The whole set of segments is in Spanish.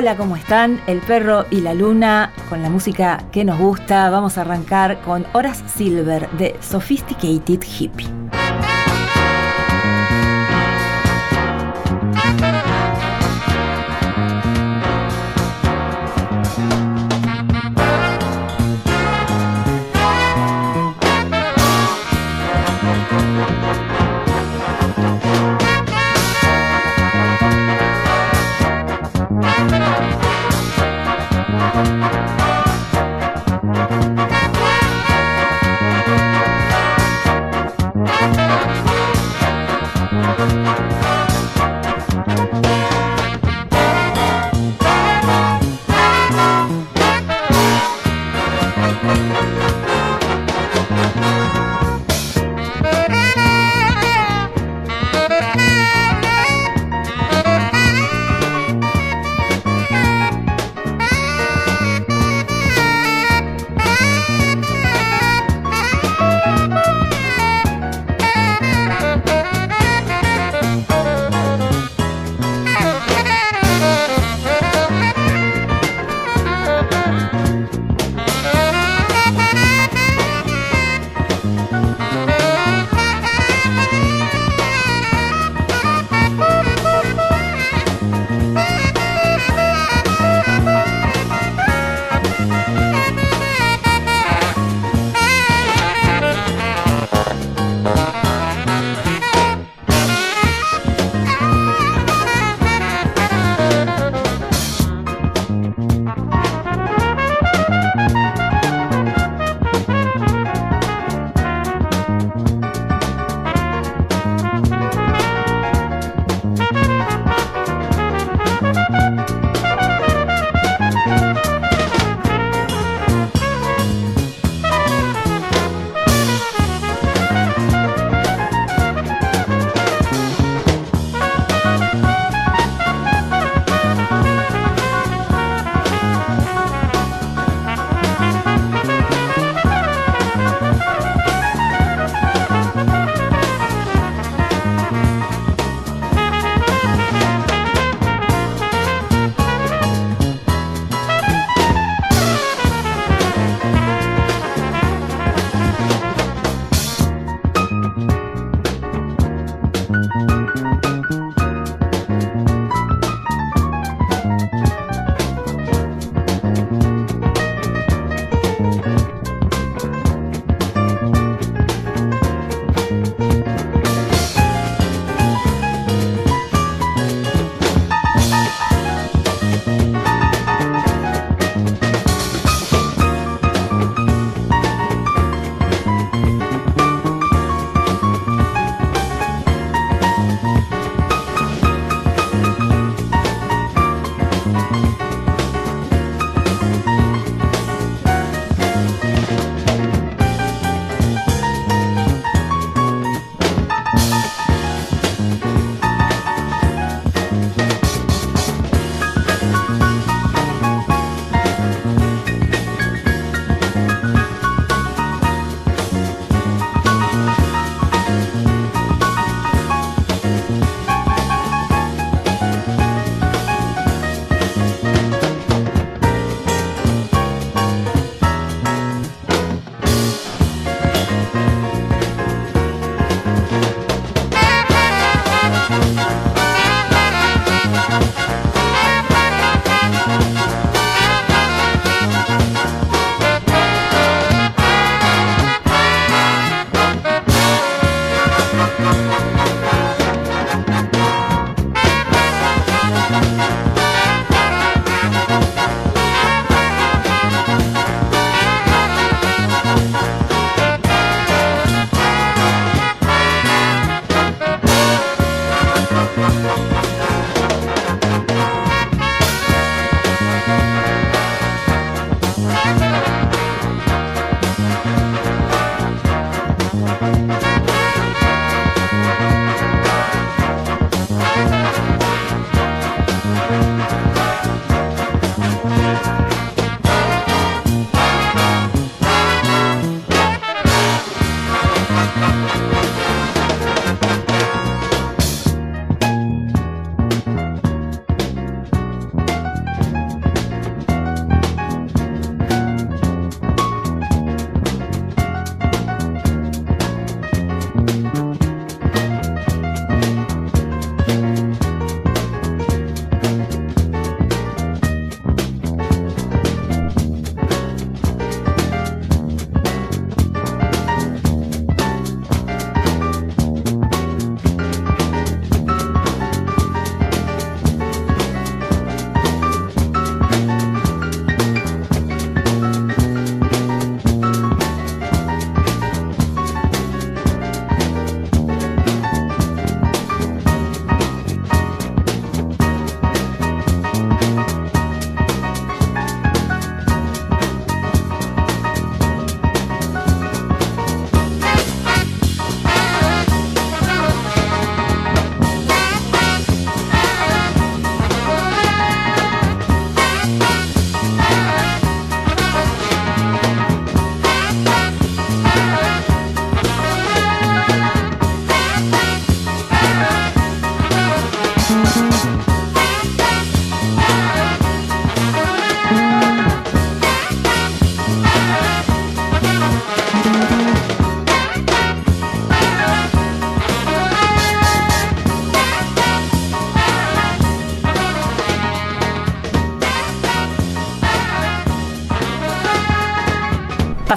Hola, ¿cómo están? El perro y la luna con la música que nos gusta. Vamos a arrancar con Horas Silver de Sophisticated Hippie.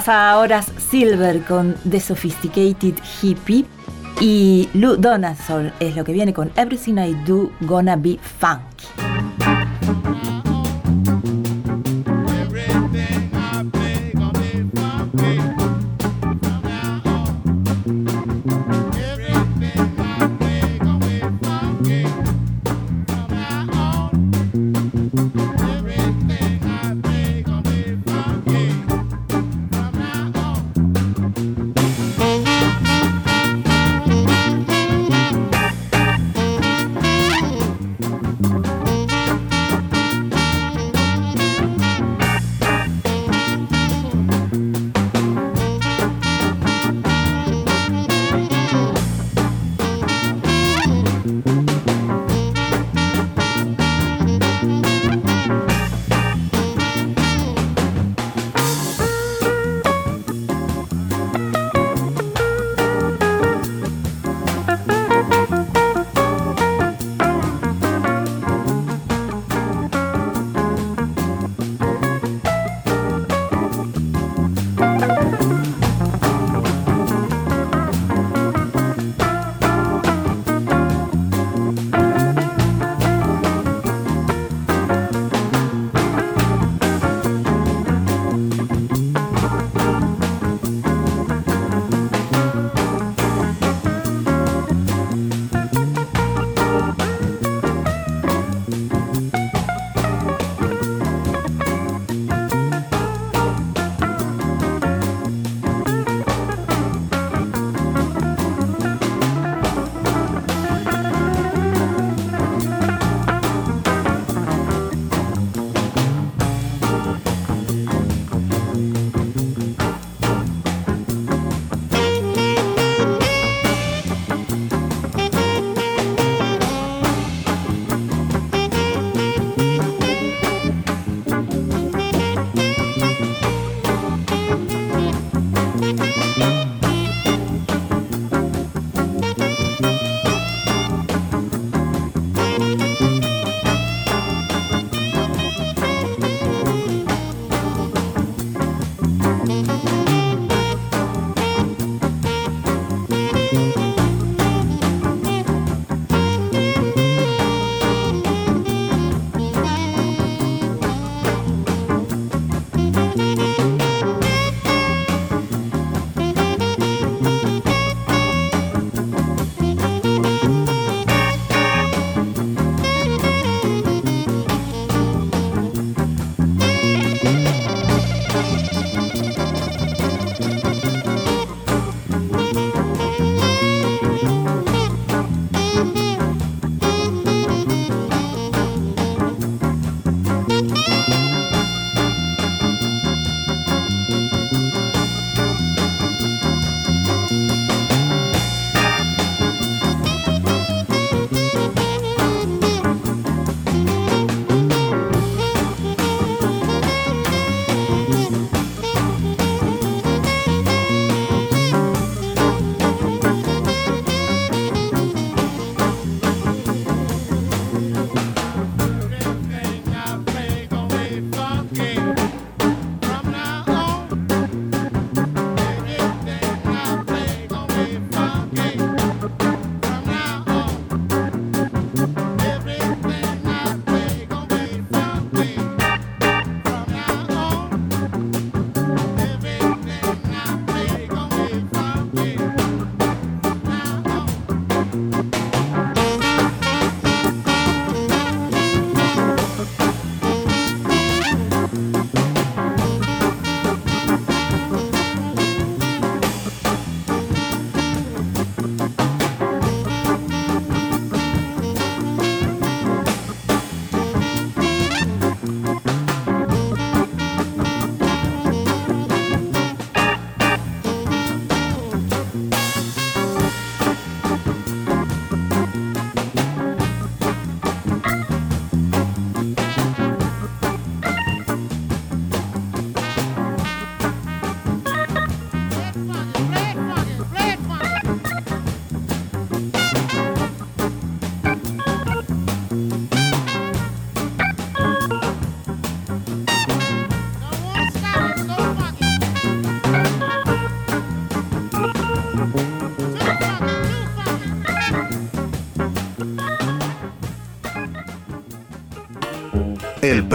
Pasa horas Silver con The Sophisticated Hippie y Lou Donaldson es lo que viene con Everything I Do Gonna Be Funky.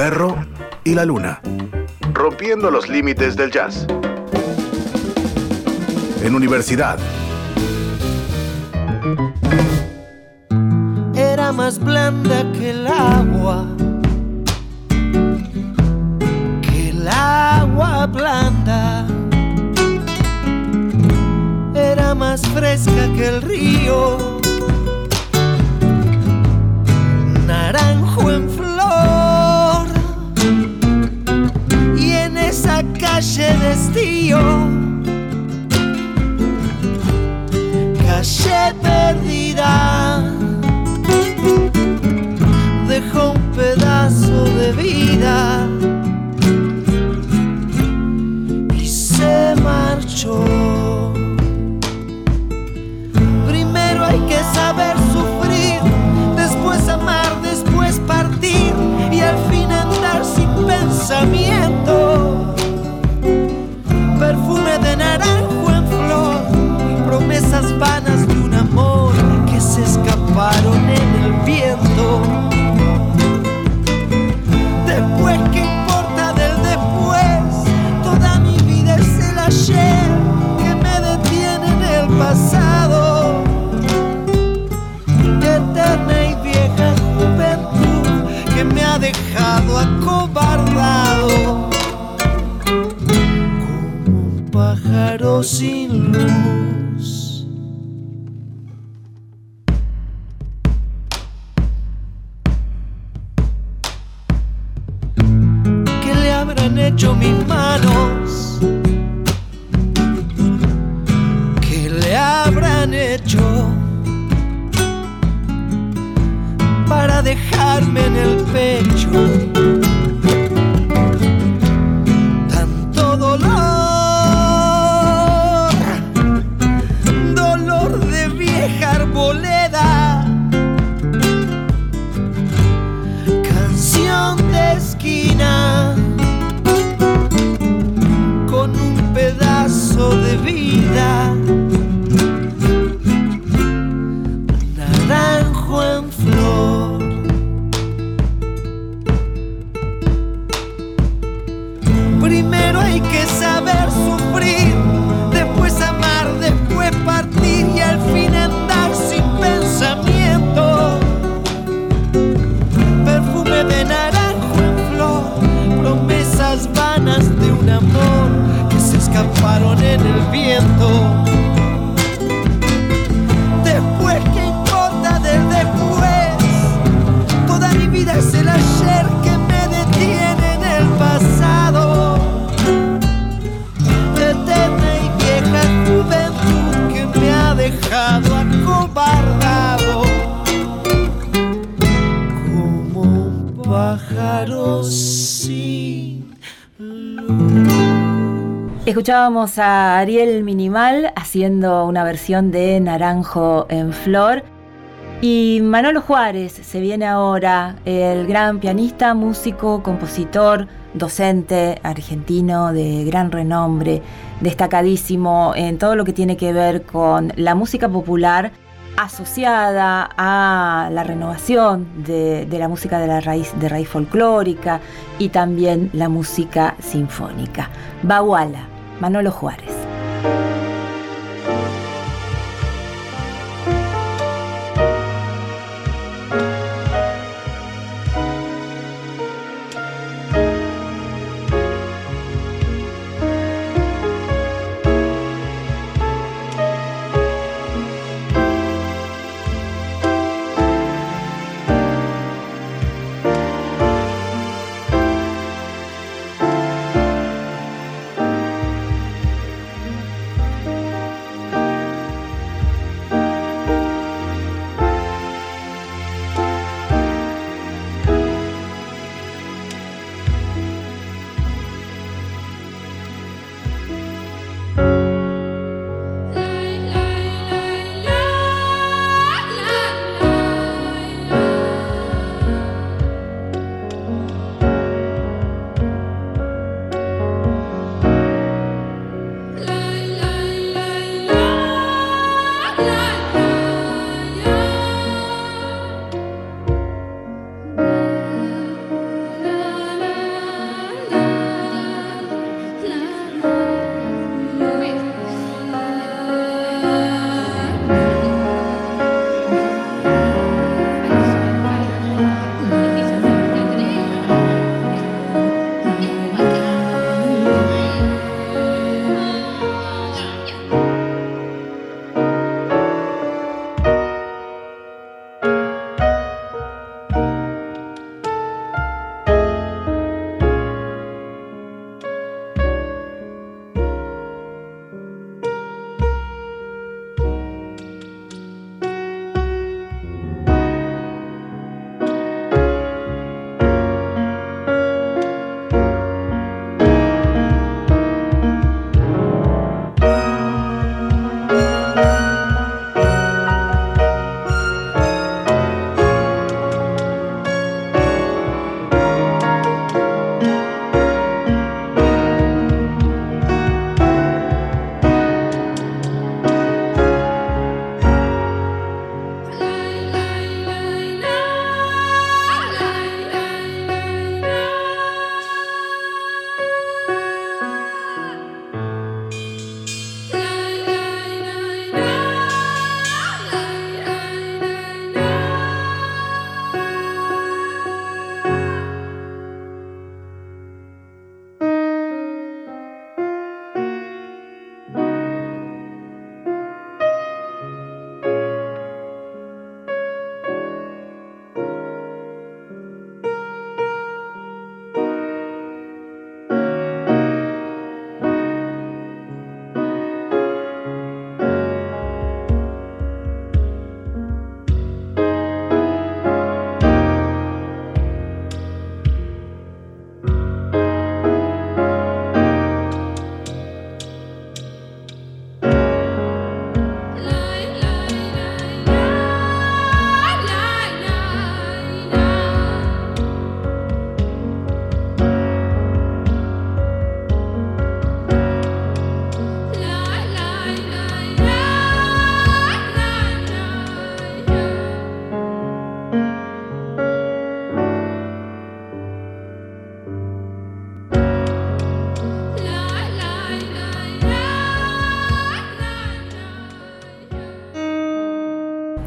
Perro y la luna. Rompiendo los límites del jazz. En universidad. Era más blanda que el agua. con un pedazo de vida. Escuchábamos a Ariel Minimal haciendo una versión de Naranjo en Flor. Y Manolo Juárez se viene ahora, el gran pianista, músico, compositor, docente argentino de gran renombre, destacadísimo en todo lo que tiene que ver con la música popular asociada a la renovación de, la música de la raíz, de raíz folclórica y también la música sinfónica. Baguala, Manolo Juárez.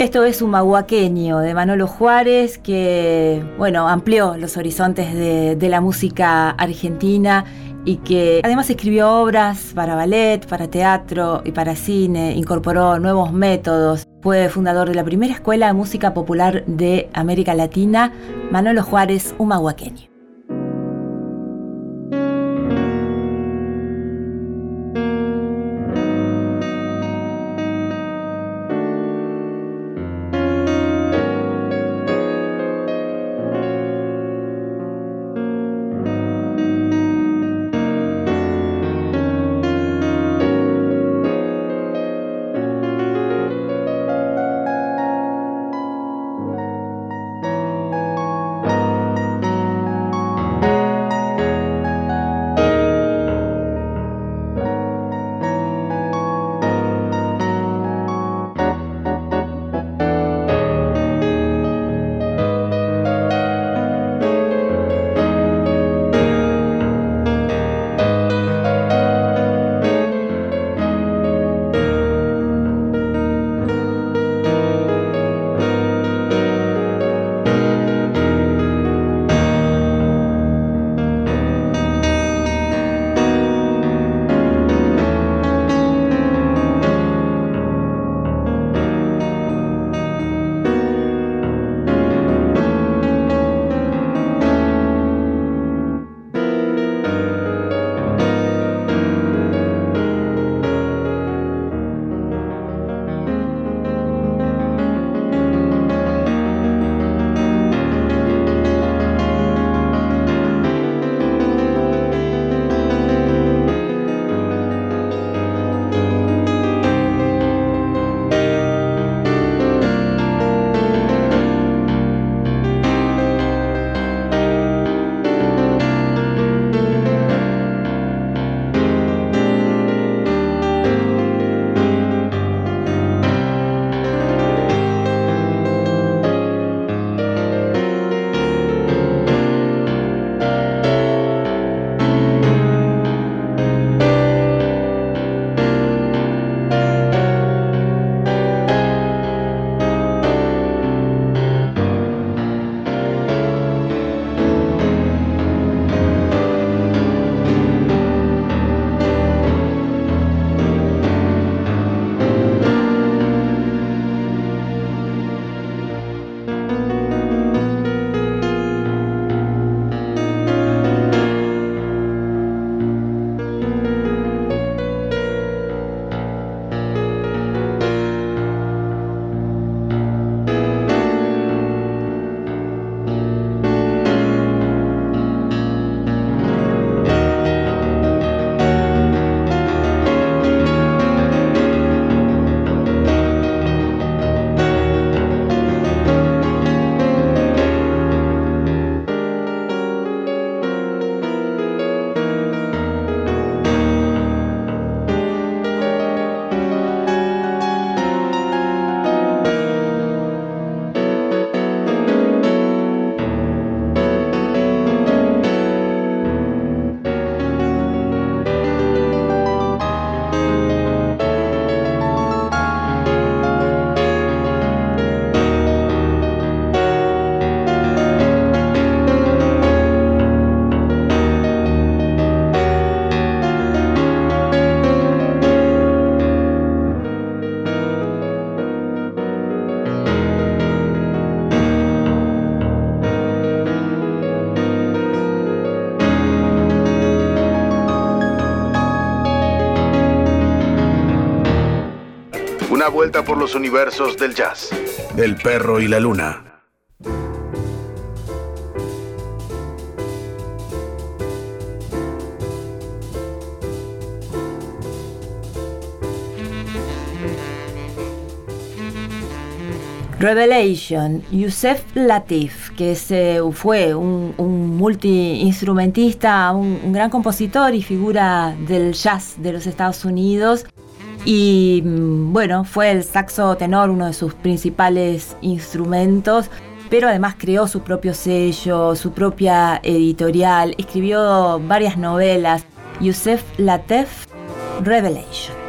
Esto es un mahuaqueño de Manolo Juárez que, bueno, amplió los horizontes de, de la música argentina y que además escribió obras para ballet, para teatro y para cine, incorporó nuevos métodos. Fue fundador de la primera escuela de música popular de América Latina, Manolo Juárez, un mahuaqueño. Vuelta por los universos del jazz. El perro y la luna. Revelation, Yusef Latif, que se, fue un, un multiinstrumentista, un gran compositor y figura del jazz de los Estados Unidos, y mm, bueno, fue el saxo tenor uno de sus principales instrumentos, pero además creó su propio sello, su propia editorial, escribió varias novelas. Yusef Latef, Revelation.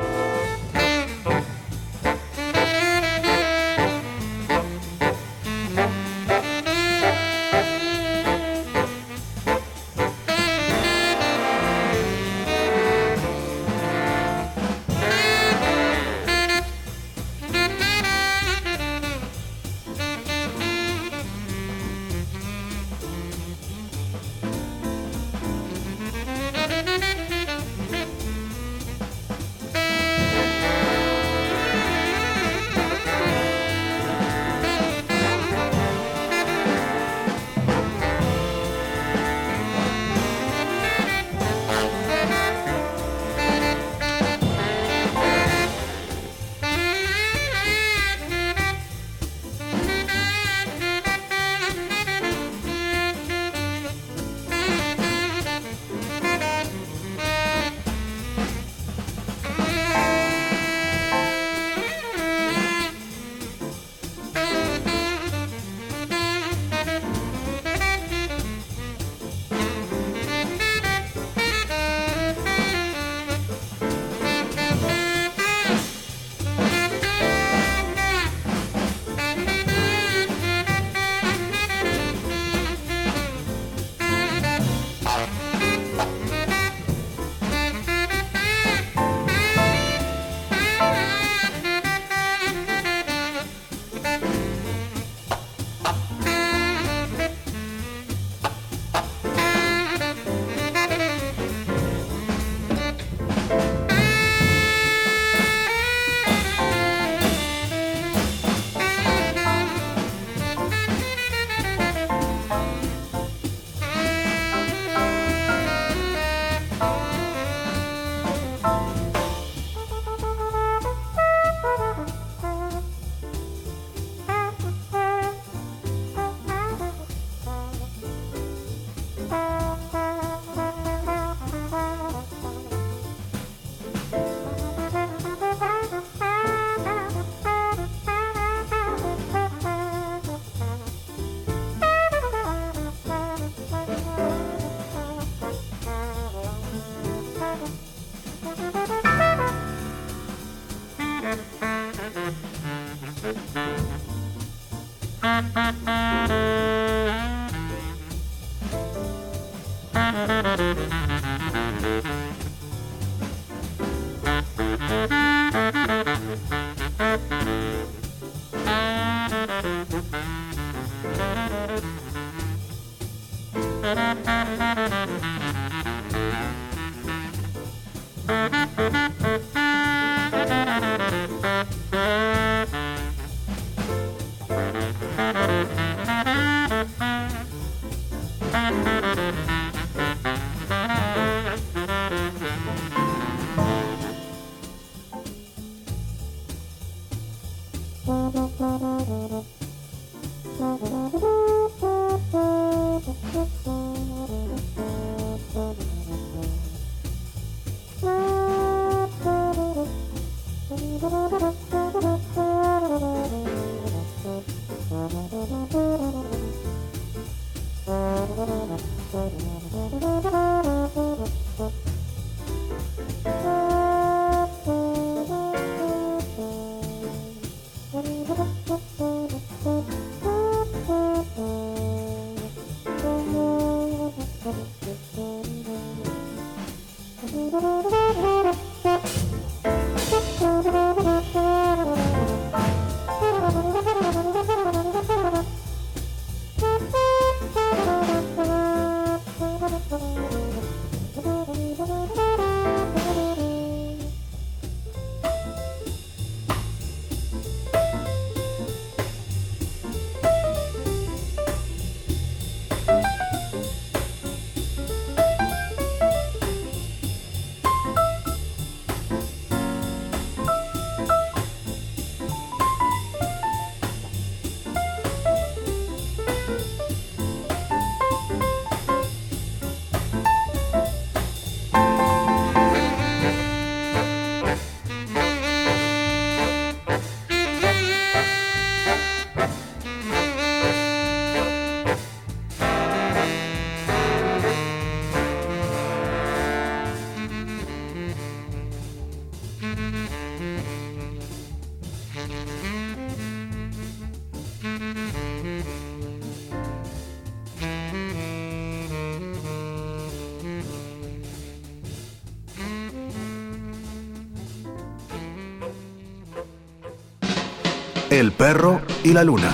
El perro y la luna.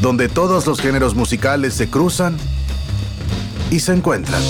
Donde todos los géneros musicales se cruzan y se encuentran.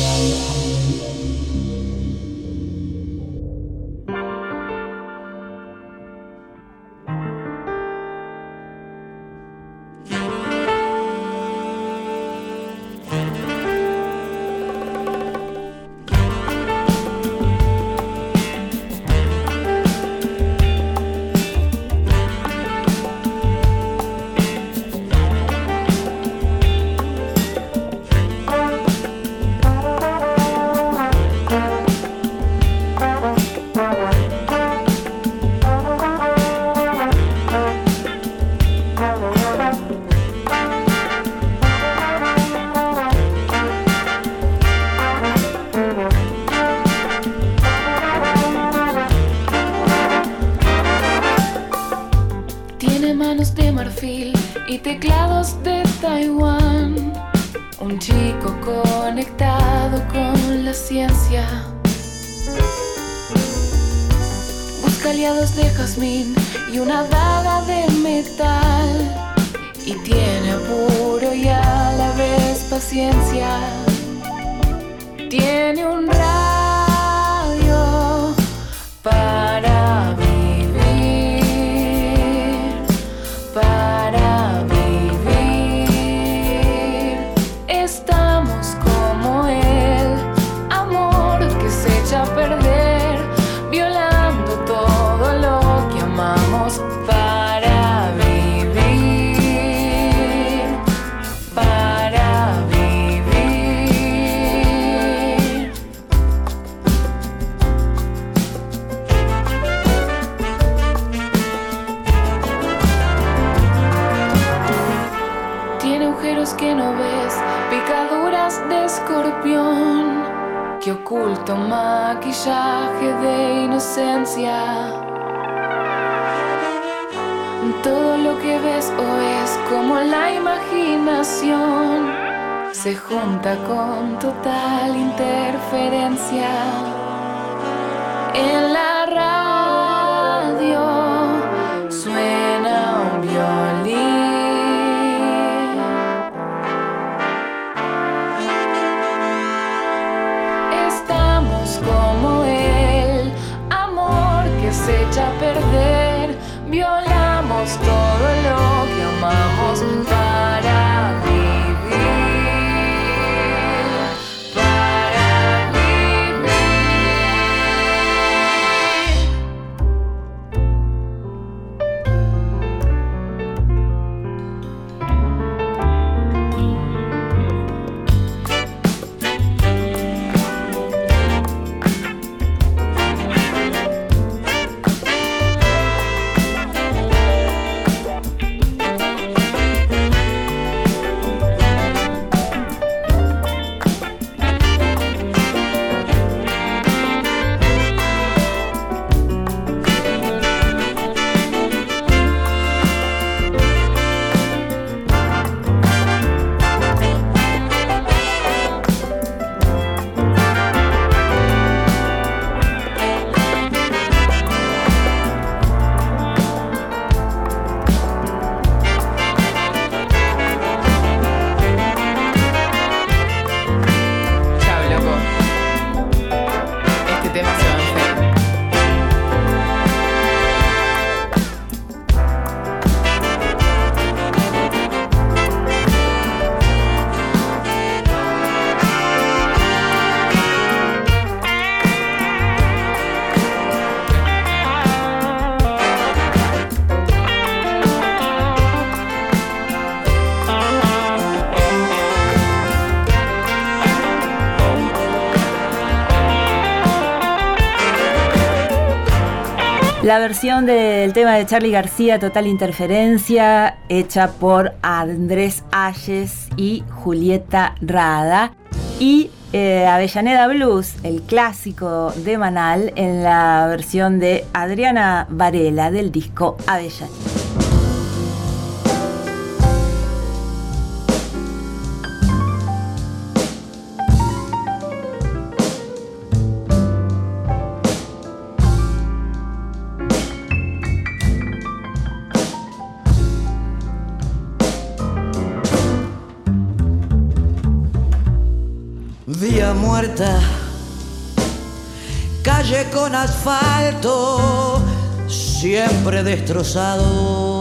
La versión del tema de Charlie García, Total Interferencia, hecha por Andrés Ayes y Julieta Rada. Y eh, Avellaneda Blues, el clásico de Manal, en la versión de Adriana Varela del disco Avellaneda. Destrozado.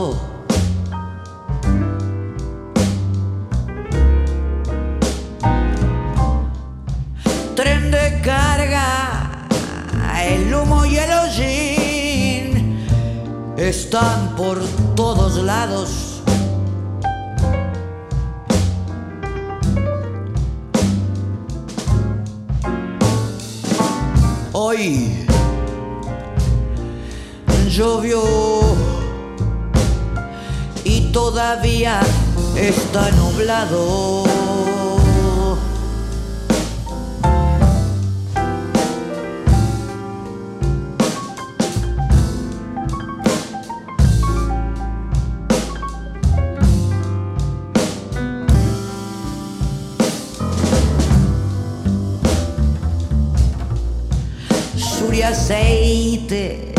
Aceite,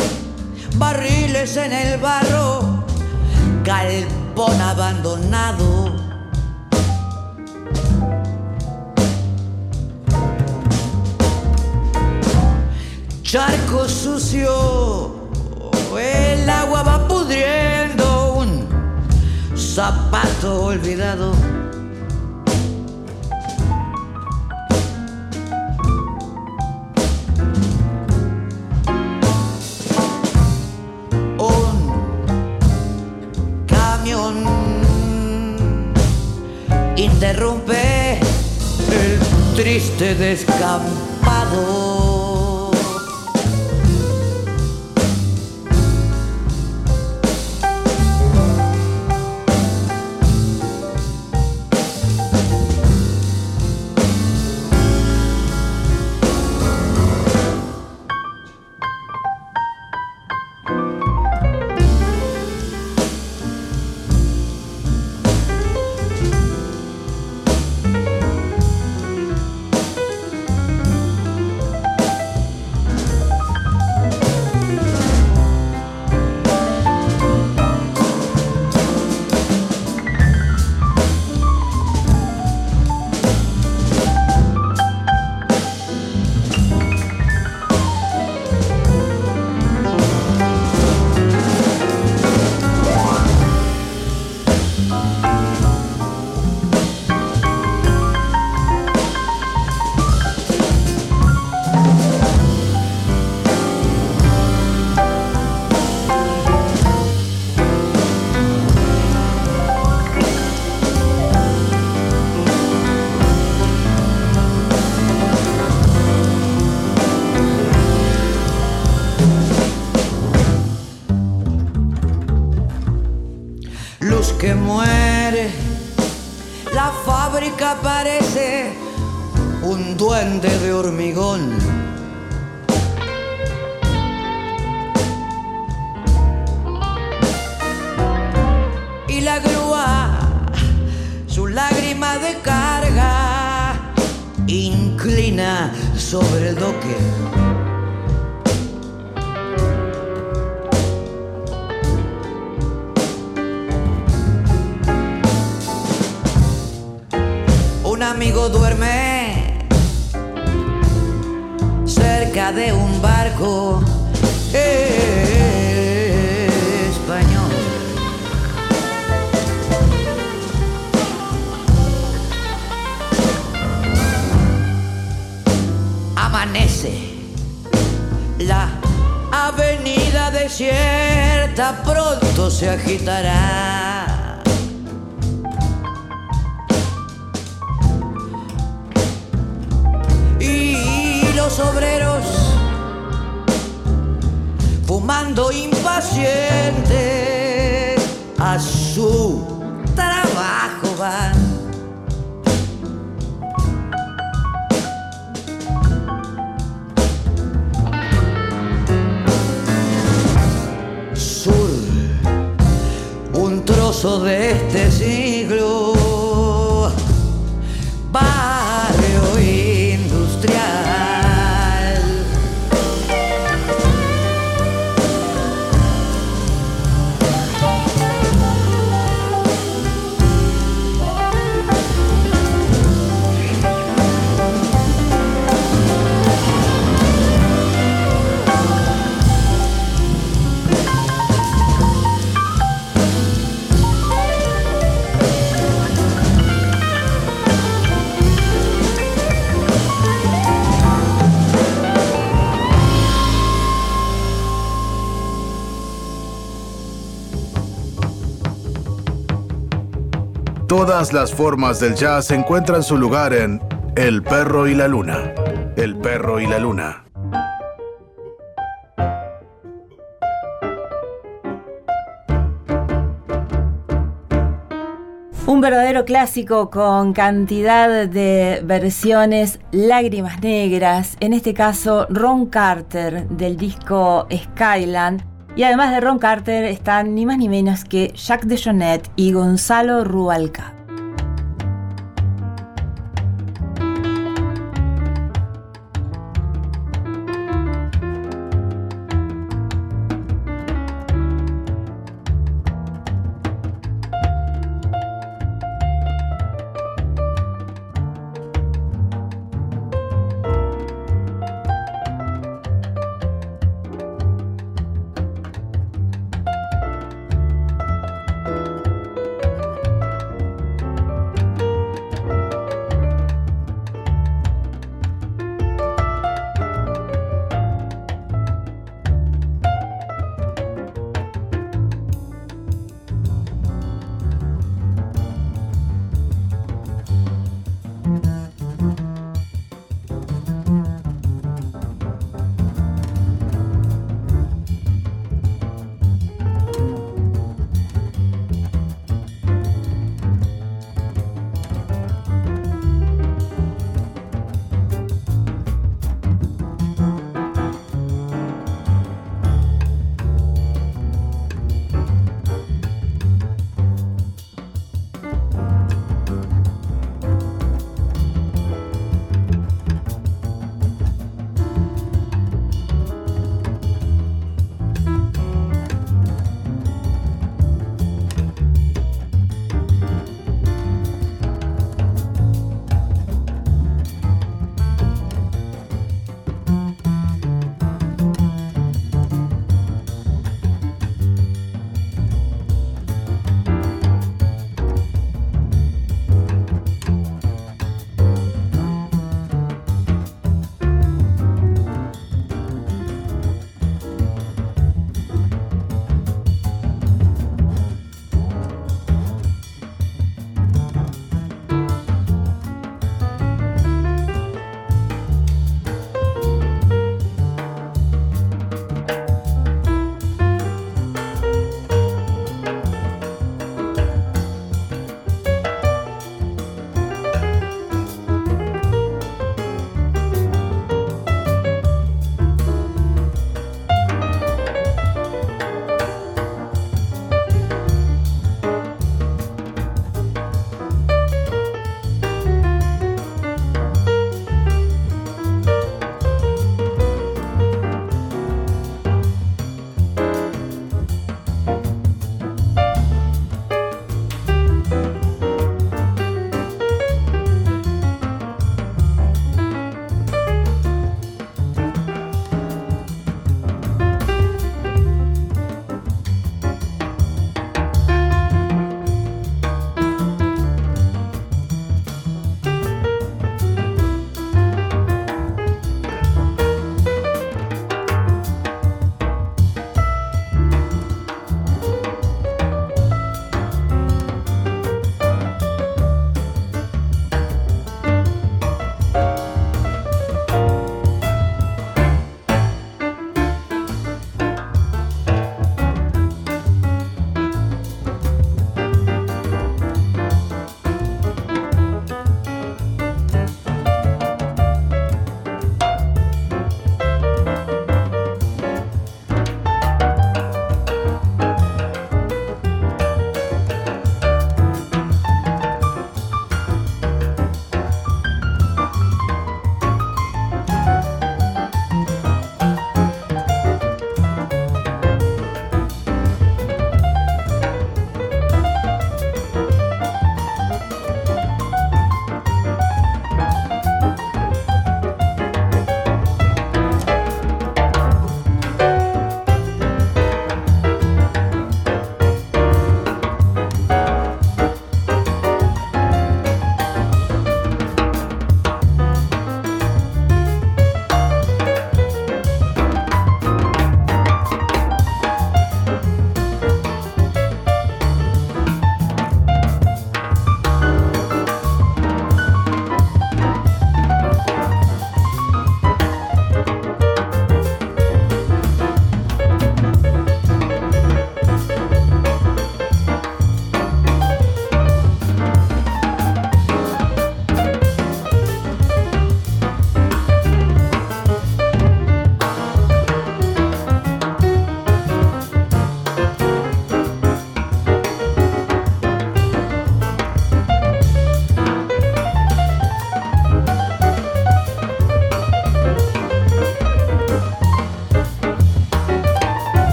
barriles en el barro, galpón abandonado. Charco sucio, el agua va pudriendo, un zapato olvidado. Triste descampado. Trozo de este siglo Todas las formas del jazz encuentran su lugar en El perro y la luna. El perro y la luna. Un verdadero clásico con cantidad de versiones, lágrimas negras, en este caso Ron Carter del disco Skyland. Y además de Ron Carter están ni más ni menos que Jacques Dejonet y Gonzalo Rualca.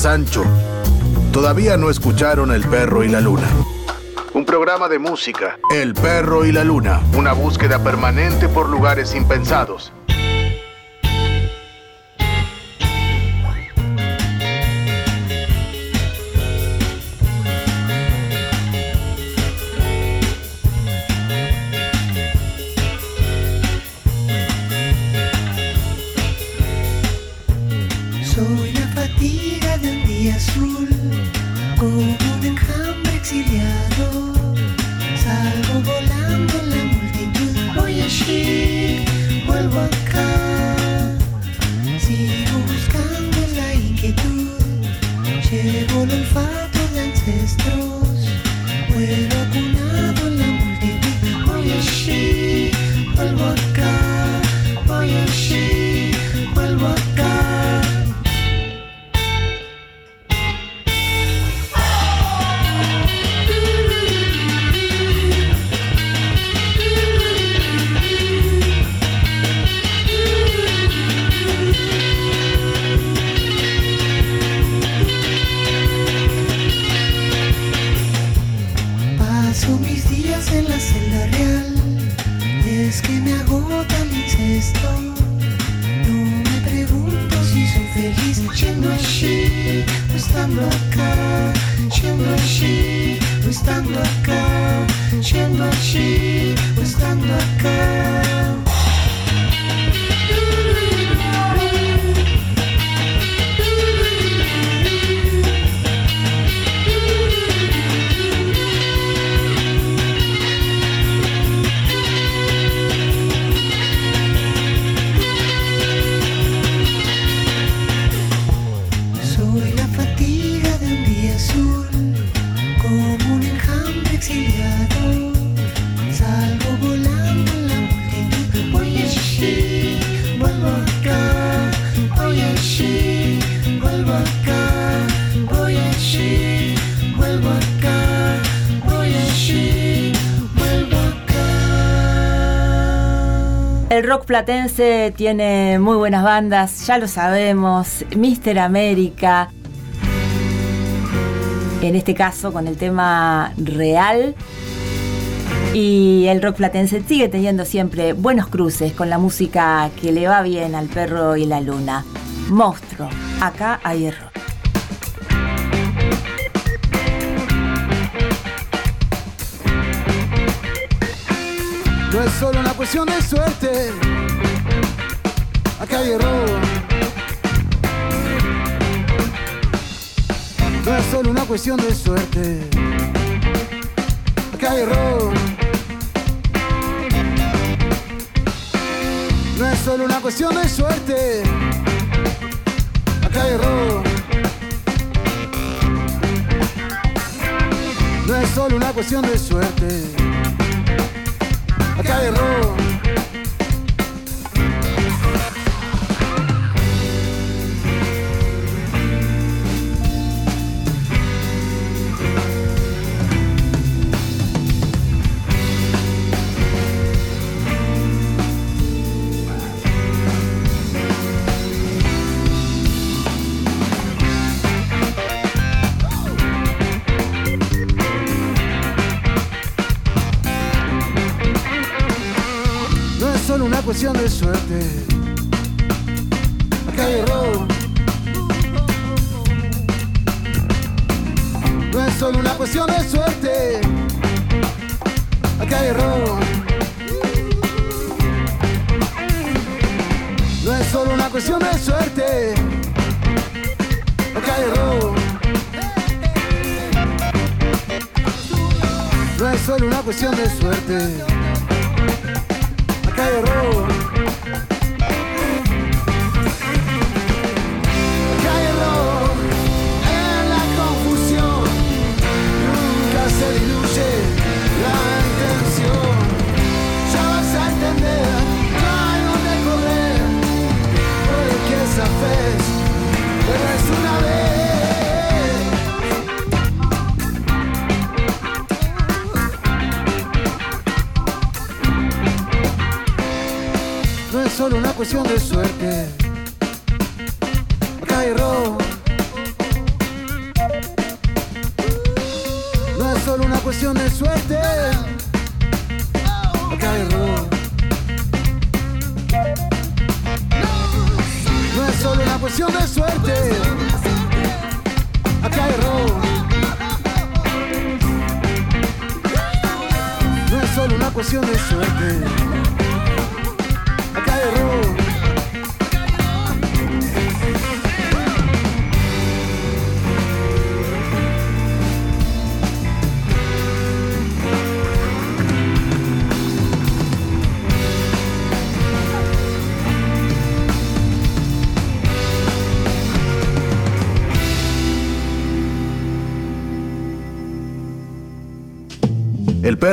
Sancho. Todavía no escucharon El perro y la luna. Un programa de música, El perro y la luna, una búsqueda permanente por lugares impensados. Rock platense tiene muy buenas bandas, ya lo sabemos. Mister América, en este caso con el tema real. Y el rock platense sigue teniendo siempre buenos cruces con la música que le va bien al perro y la luna. Monstruo, acá hay rock. No es solo una cuestión de suerte. Acá hay robo. No es solo una cuestión de suerte. Acá hay robo. No es solo una cuestión de suerte. Acá hay robo. No es solo una cuestión de suerte. Hay robo. Cuestión de suerte. Acá hay robo. No es solo una cuestión de suerte. Acá hay robo. No es solo una cuestión de suerte. Acá hay robo. No es solo una cuestión de suerte. nunca errou. Cuestión de suerte.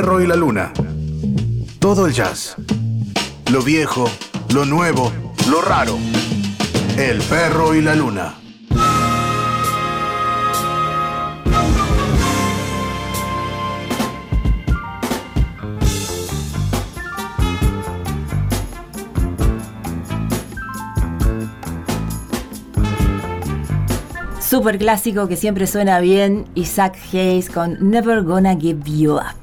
Perro y la Luna. Todo el jazz. Lo viejo, lo nuevo, lo raro. El Perro y la Luna. Super clásico que siempre suena bien, Isaac Hayes con Never Gonna Give You Up.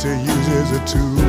to use as a tool.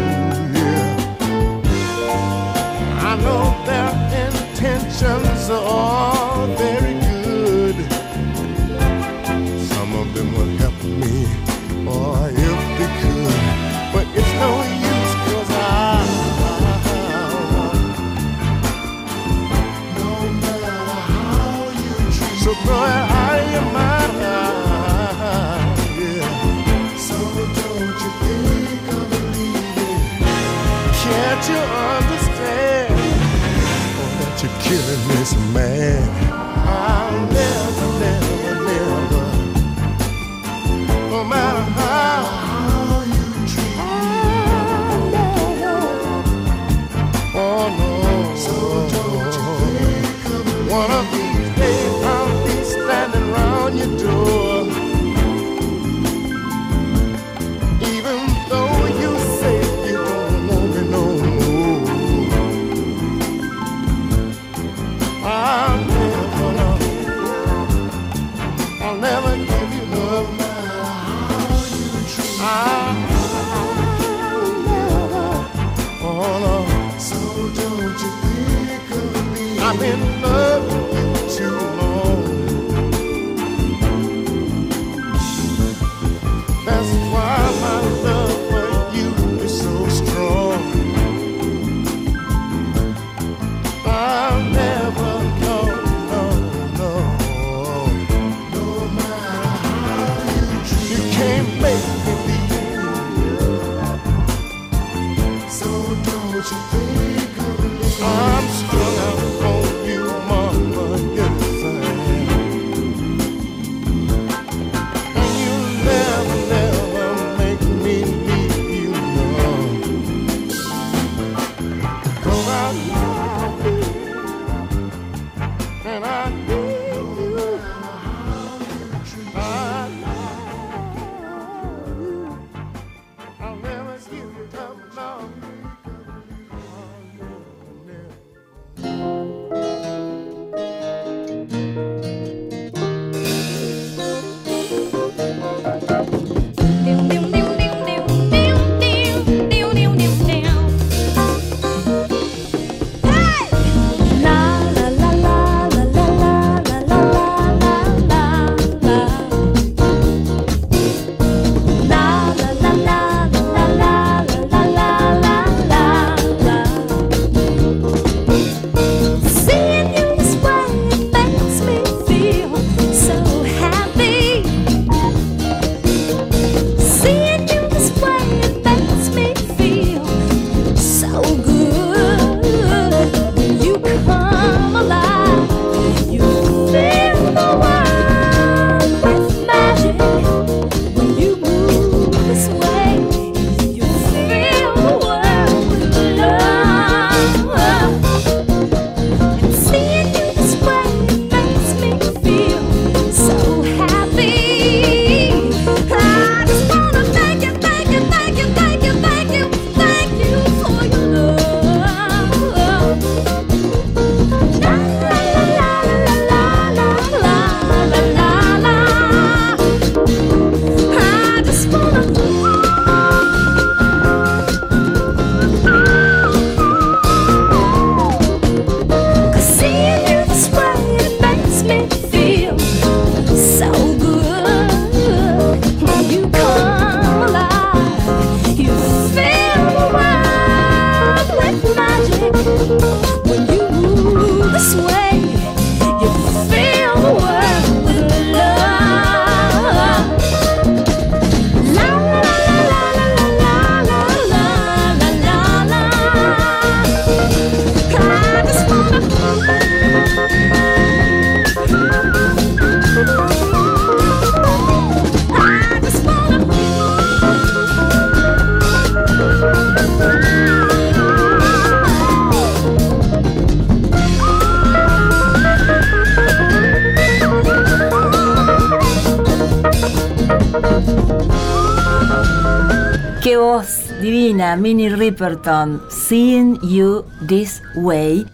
Qué voz divina, Minnie Riperton, Seeing You This Way.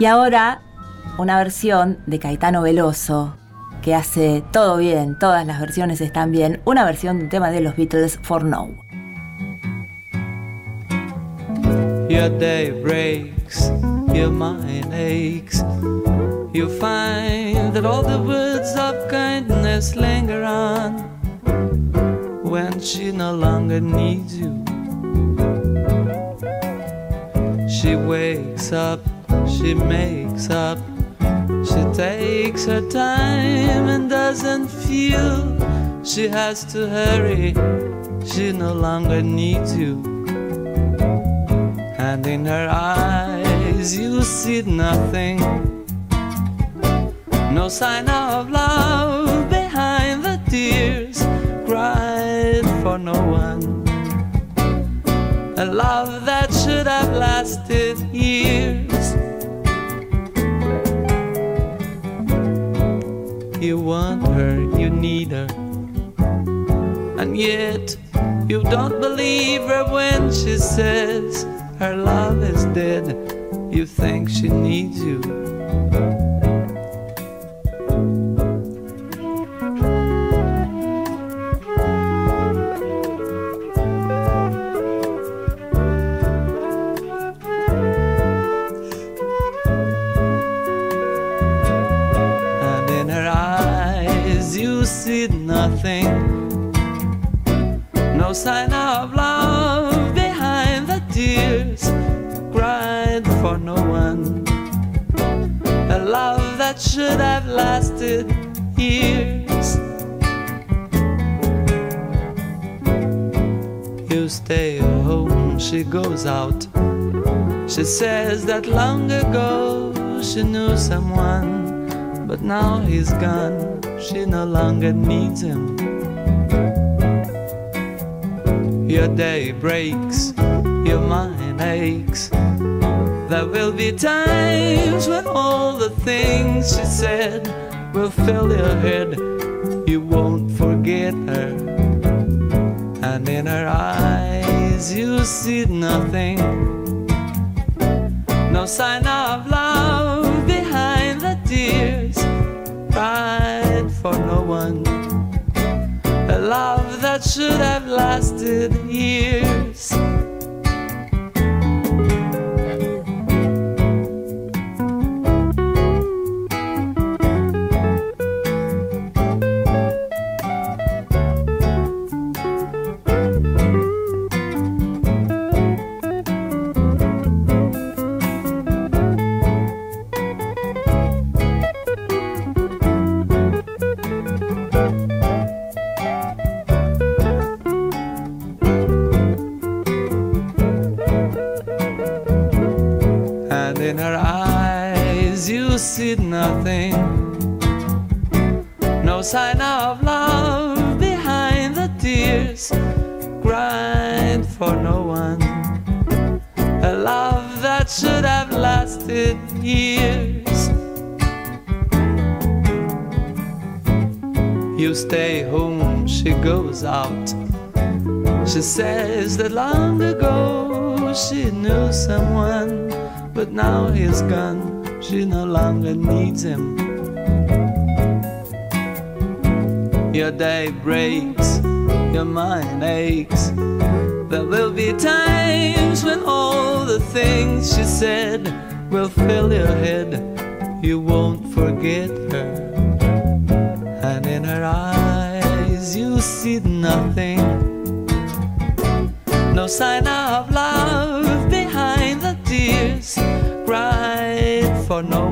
Y ahora una versión de Caetano Veloso, que hace todo bien, todas las versiones están bien, una versión de un tema de los Beatles, For Now. Your day breaks, your mind aches. You find that all the words of kindness linger on. when she no longer needs you. She wakes up, she makes up, she takes her time and doesn't feel she has to hurry. She no longer needs you. And in her eyes, you see nothing. No sign of love behind the tears. Crying for no one. A love that should have lasted years. You want her, you need her. And yet, you don't believe her when she says her love is dead. You think she needs you. Sign of love behind the tears cried for no one. A love that should have lasted years. You stay home, she goes out. She says that long ago she knew someone, but now he's gone. She no longer needs him. Your day breaks, your mind aches. There will be times when all the things she said will fill your head. You won't forget her. And in her eyes, you see nothing. No sign of love that should have lasted years. See nothing. No sign of love behind the tears, cried for no one. A love that should have lasted years. You stay home, she goes out. She says that long ago she knew someone, but now he's gone. She no longer needs him. Your day breaks, your mind aches. There will be times when all the things she said will fill your head. You won't forget her. And in her eyes, you see nothing. No sign of cried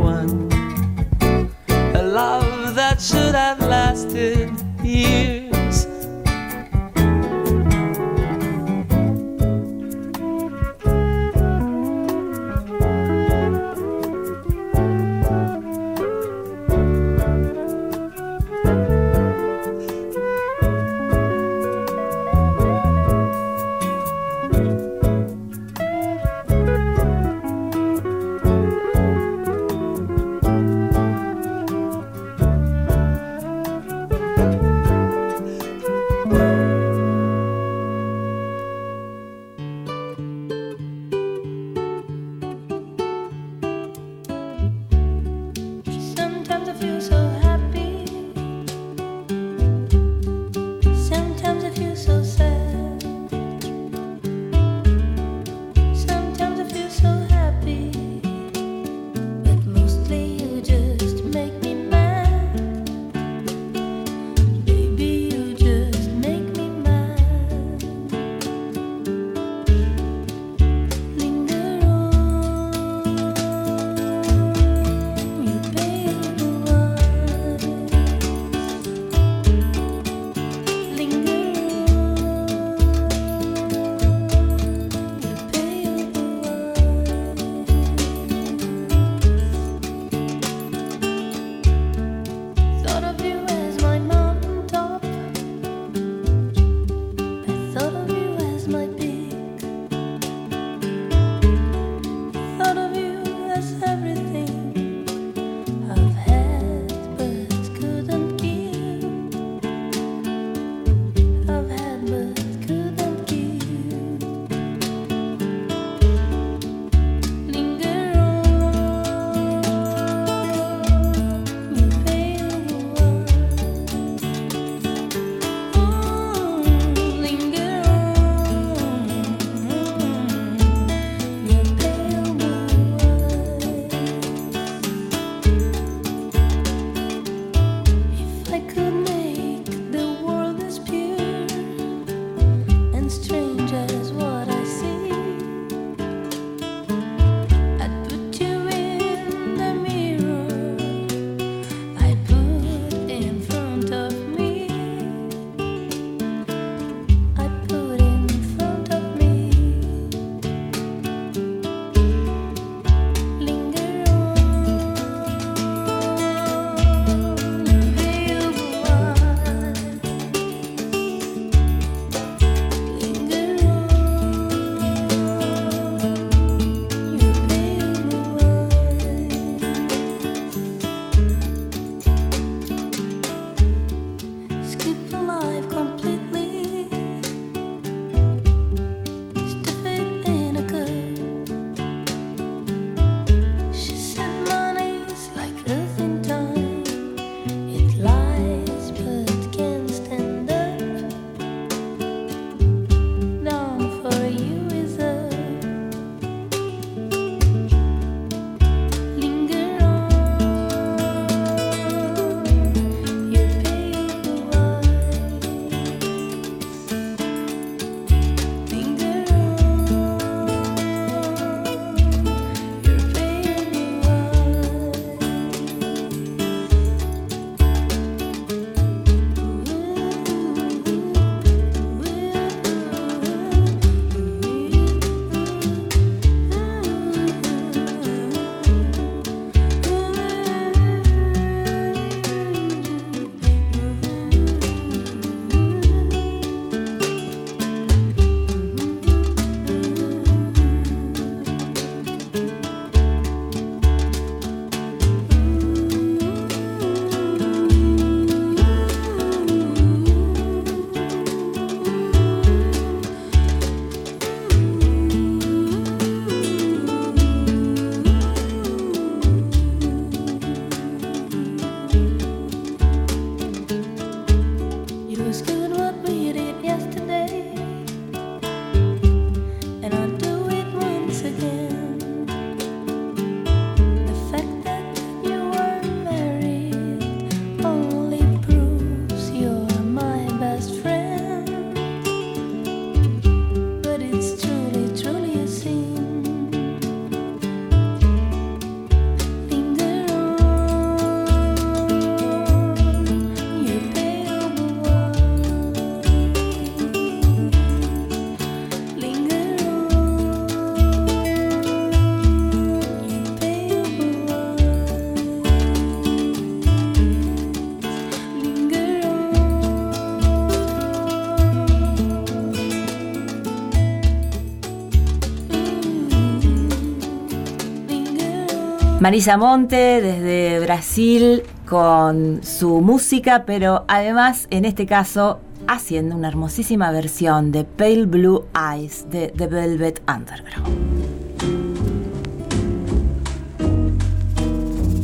Marisa Monte desde Brasil con su música, pero además en este caso haciendo una hermosísima versión de Pale Blue Eyes de The Velvet Underground.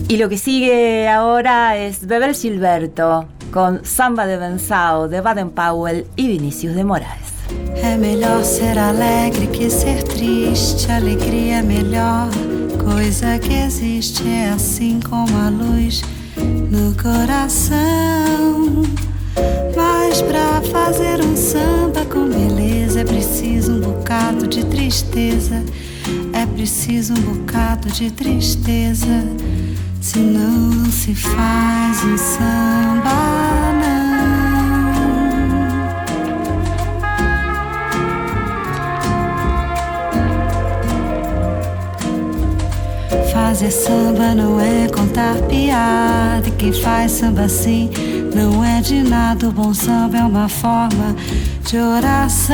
Y lo que sigue ahora es Bebel Gilberto con Samba de Benzao de Baden Powell y Vinicius de Moraes. É melhor ser alegre que ser triste. Alegria é melhor coisa que existe. É assim como a luz no coração. Mas pra fazer um samba com beleza é preciso um bocado de tristeza. É preciso um bocado de tristeza. Senão não se faz um samba, Fazer samba não é contar piada. E quem faz samba assim não é de nada. O bom samba é uma forma de oração.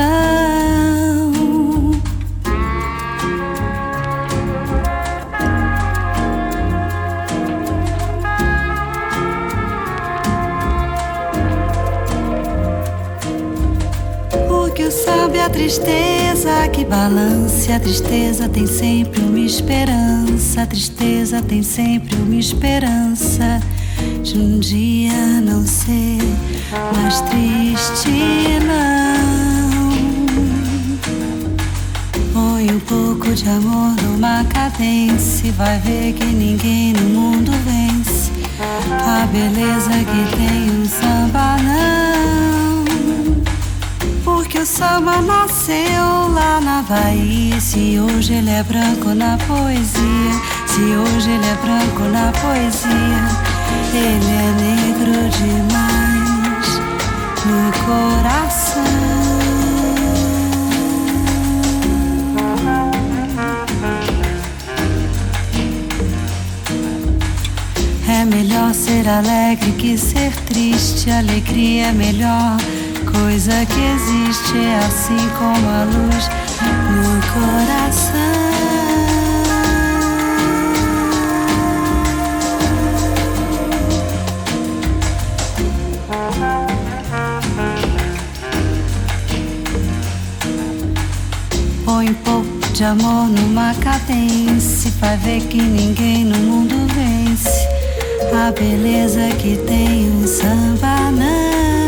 A tristeza que balance. A tristeza tem sempre uma esperança. A tristeza tem sempre uma esperança de um dia não ser mais triste, não. Põe um pouco de amor numa cadência. Vai ver que ninguém no mundo vence. A beleza que tem um samba, não. Porque o samba nasceu lá na Bahia. Se hoje ele é branco na poesia, se hoje ele é branco na poesia, ele é negro demais no coração. É melhor ser alegre que ser triste. Alegria é melhor coisa que existe. É assim como a luz no coração. Põe um pouco de amor numa cadência. Vai ver que ninguém no mundo vence. A beleza que tem um samba, não.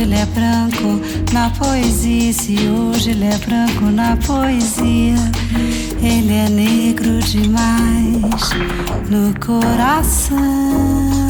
Hoje ele é branco na poesia, se hoje ele é branco na poesia, ele é negro demais no coração.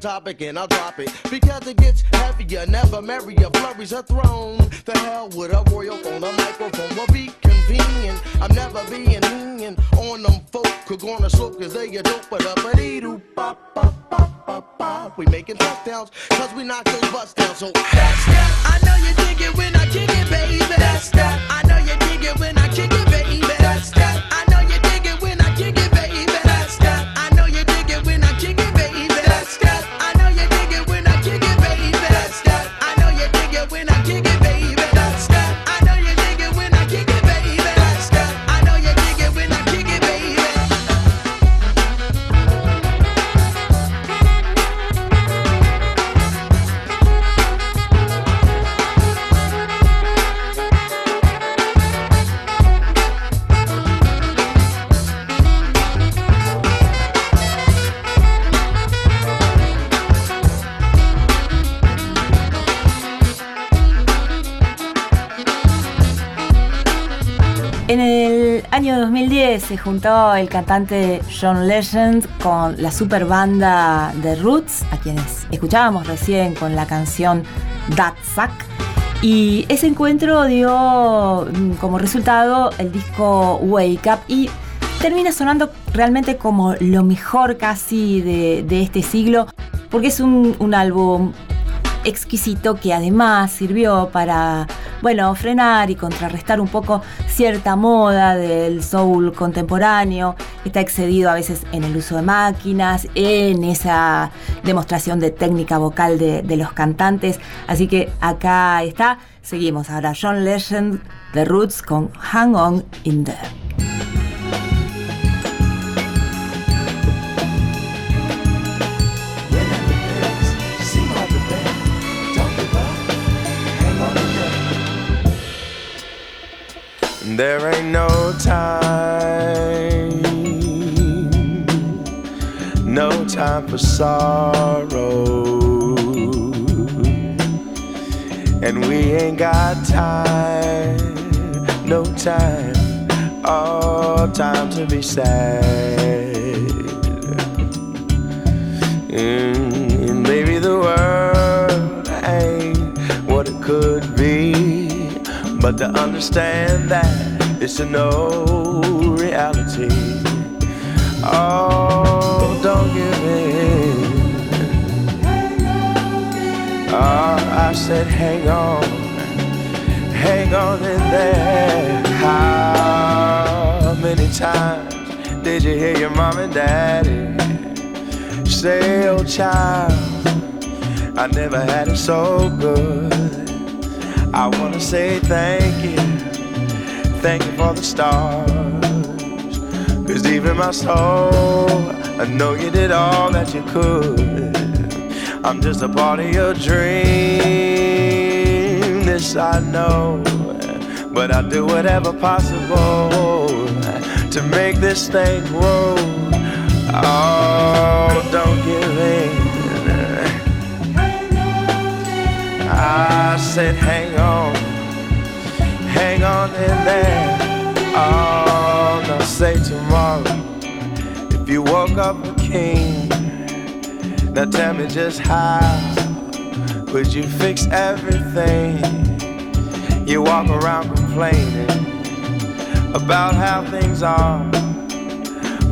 topic and I'll drop it. Because it gets heavier, never marry a flurries a throne. The hell with a royal on a microphone will be convenient. I'm never being mean on them folk who gonna slow cause they a dope but up a dee doo pop pop pop pop pop. We making touchdowns cause we knock those butts down so juntó el cantante John Legend con la super banda de Roots, a quienes escuchábamos recién con la canción That Sack. Y ese encuentro dio mm, como resultado el disco Wake Up y termina sonando realmente como lo mejor casi de, de este siglo, porque es un, un álbum exquisito que además sirvió para bueno, frenar y contrarrestar un poco cierta moda del soul contemporáneo, está excedido a veces en el uso de máquinas, en esa demostración de técnica vocal de, los cantantes. Así que acá está. Seguimos ahora John Legend, The Roots con Hang On in There. There ain't no time, no time for sorrow. And we ain't got time, no time, all time to be sad. And maybe the world ain't what it could be. But to understand that it's a no reality. Oh, don't give in. Oh, I said, hang on, hang on in there. How many times did you hear your mom and daddy say, oh, child, I never had it so good? I want to say thank you. Thank you for the stars. Cause deep in my soul, I know you did all that you could. I'm just a part of your dream. This I know. But I'll do whatever possible to make this thing grow. Oh, don't give in. I said, hang on, hang on in there. Oh, now say tomorrow if you woke up a king. Now tell me just how would you fix everything? You walk around complaining about how things are,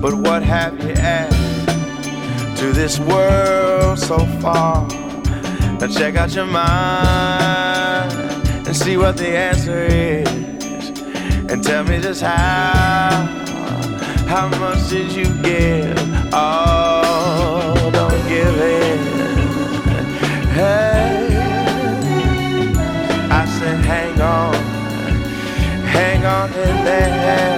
but what have you added to this world so far? Now check out your mind and see what the answer is. And tell me just how, how much did you give? Oh, don't give in. Hey, I said hang on, hang on in there.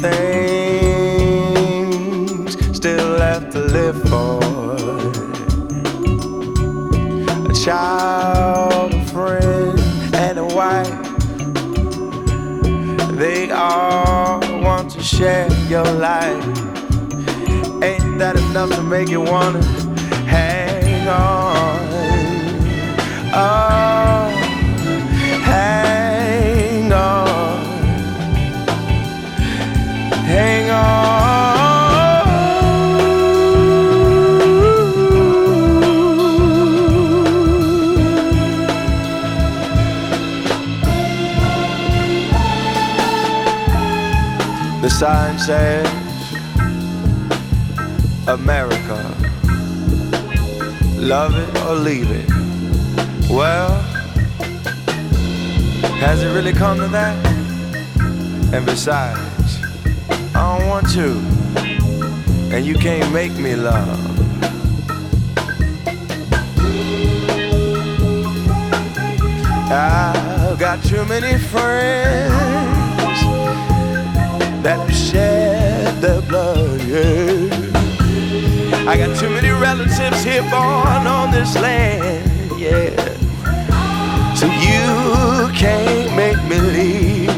Things still left to live for. A child, a friend, and a wife. They all want to share your life. Ain't that enough to make you wanna hang on? Oh, sign says America. Love it or leave it. Well, has it really come to that? And besides, I don't want to, and you can't make me love. I've got too many friends that shed their blood, yeah. I got too many relatives here born on this land, yeah. So you can't make me leave.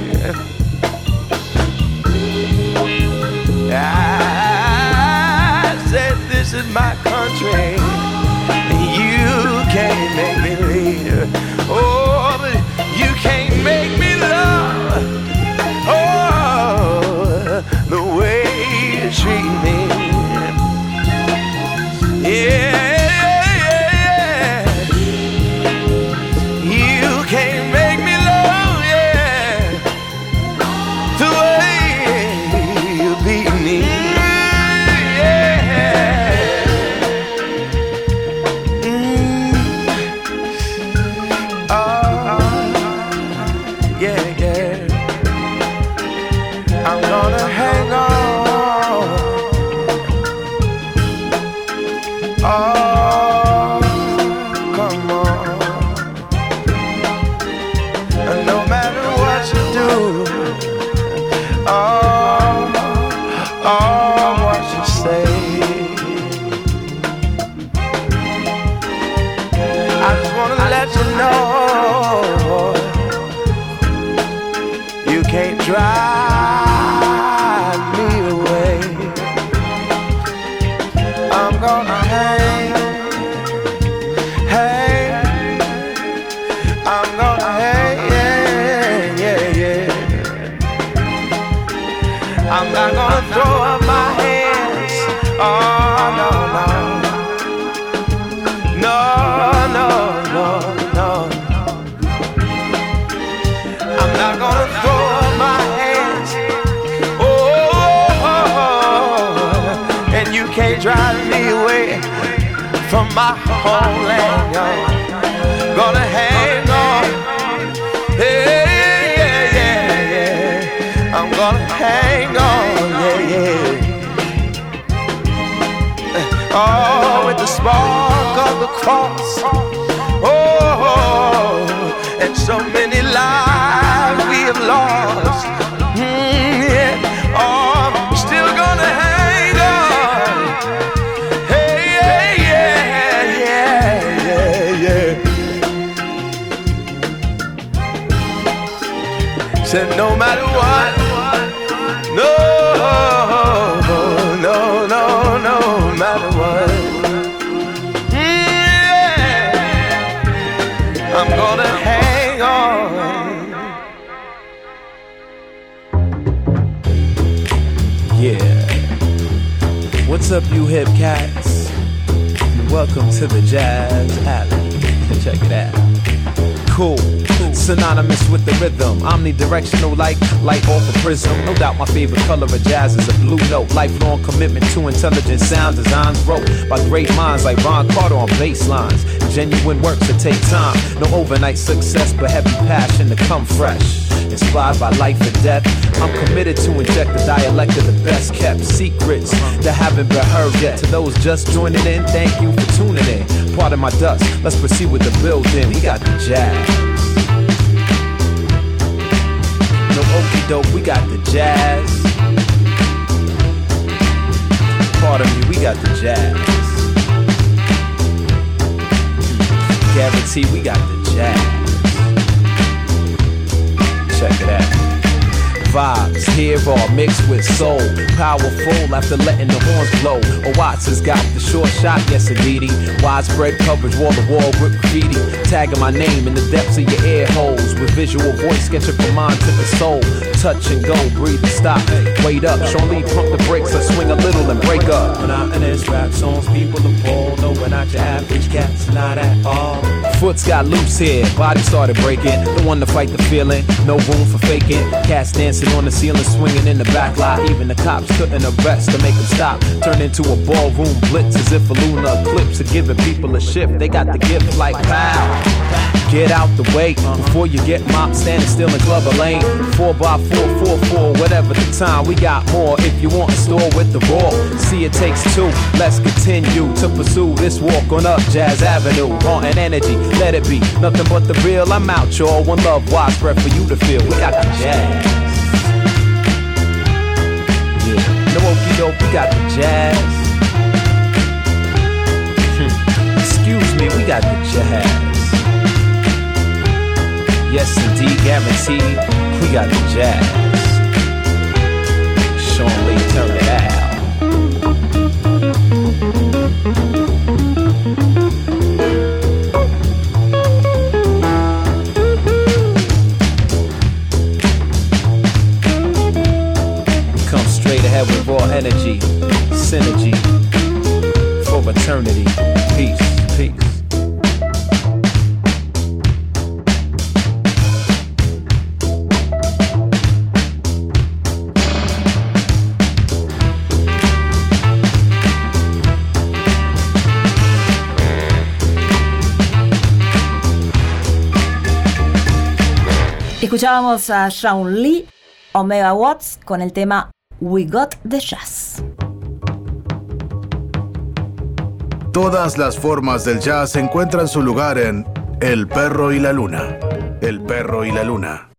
I said this is my country. and You can't make me leave. Oh, but you can't make me love. Oh, the treat me. Yeah. Said no matter what, no, no, no, no matter what. Mm, yeah. I'm gonna hang on. Yeah. What's up, you hip cats? Welcome to the Jazz Alley. Check it out. Cool. Synonymous with the rhythm. Omnidirectional like light off a prism. No doubt my favorite color of jazz is a blue note. Lifelong commitment to intelligent sound designs wrote by great minds like Ron Carter on bass lines. Genuine works that take time. No overnight success, but heavy passion to come fresh. Inspired by life and death, I'm committed to inject the dialect of the best kept secrets that haven't been heard yet. To those just joining in, thank you for tuning in. Part of my dust, let's proceed with the building. We got the jazz. No okey doke, we got the jazz. Pardon me, we got the jazz. Guarantee we got the jazz. Check it out. Vibes here all mixed with soul. Powerful after letting the horns blow. A Watts has got the short shot, yes indeedy. Widespread coverage, wall to wall with graffiti. Tagging my name in the depths of your ear holes. With visual voice sketching from mind to the soul. Touch and go, breathe and stop. Wait up, Sean Lee pump the brakes. I swing a little and break up. When I'm in this rap songs, people appall. No, we're not your average cats, not at all. Foots got loose here, body started breaking. The one to fight the feeling, no room for faking. Cats dancing on the ceiling, swinging in the back lot. Even the cops couldn't arrest to make them stop. Turned into a ballroom blitz as if a lunar eclipse are giving people a shift. They got the gift like pow. Get out the way before you get mopped standing still in Clubber Lane. Four by four, four, four, whatever the time. We got more if you want a store with the raw. See, it takes two. Let's continue to pursue this walk on up Jazz Avenue. Wanting energy, let it be nothing but the real. I'm out, y'all. One love widespread for you to feel. We got the jazz. Yeah. No okey doke, we got the jazz. Hmm. Excuse me, we got the jazz. Yes, indeed, guaranteed, we got the jazz. Sean Lee, turn it out. Come straight ahead with raw energy, synergy for eternity. Peace, peace. Escuchábamos a Shaun Lee, Omega Watts, con el tema We Got the Jazz. Todas las formas del jazz encuentran su lugar en El perro y la luna. El perro y la luna.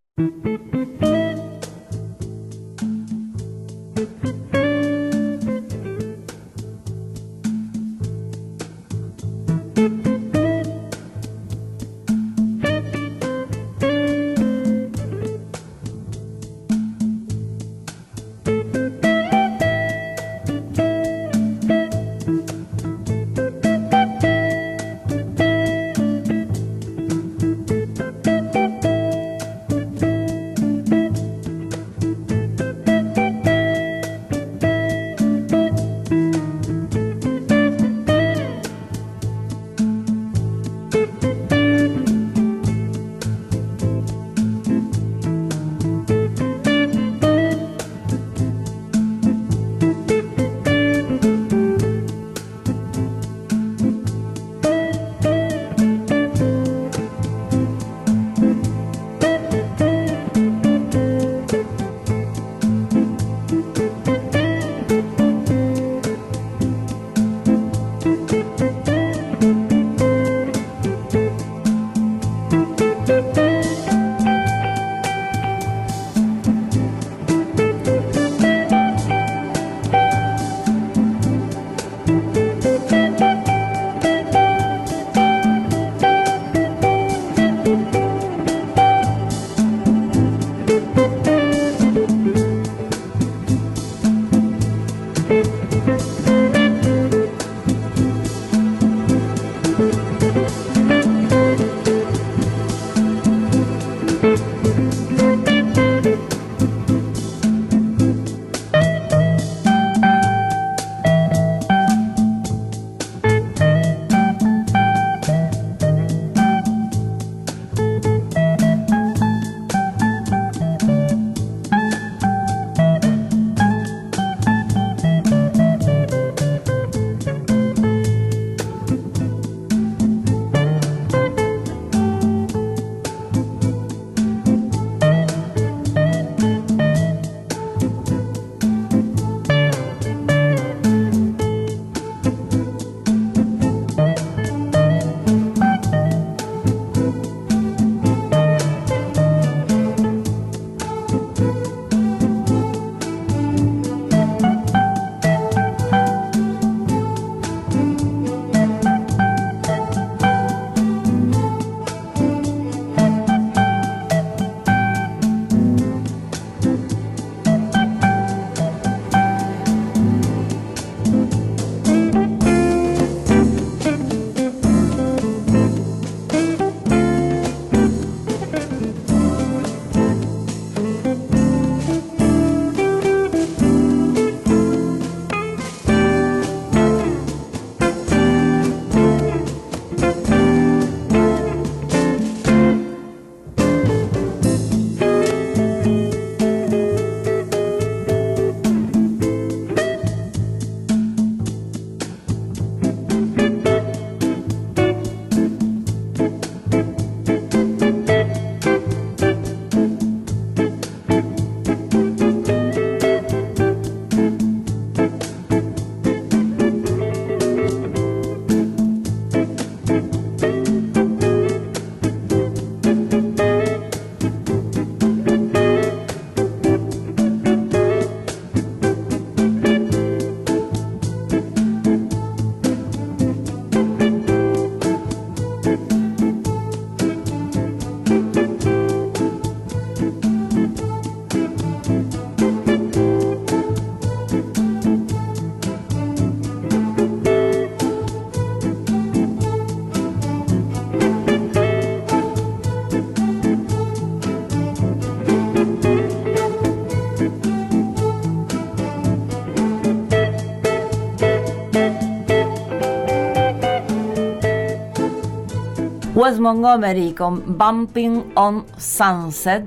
Montgomery con Bumping on Sunset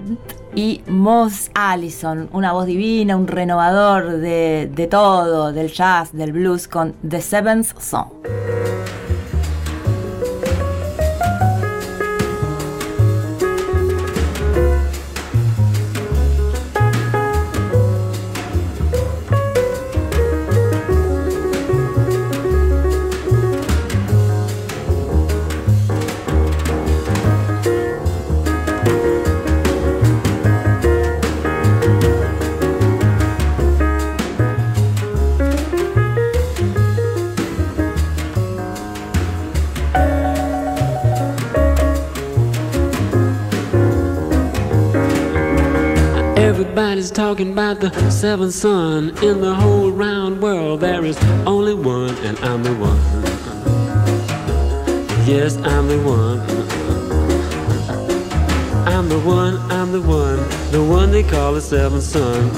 y Moss Allison, una voz divina, un renovador de, de todo, del jazz, del blues, con The Seventh Song. Talking about the seventh son in the whole round world. There is only one, and I'm the one. Yes, I'm the one. I'm the one, I'm the one, the one they call the seventh son.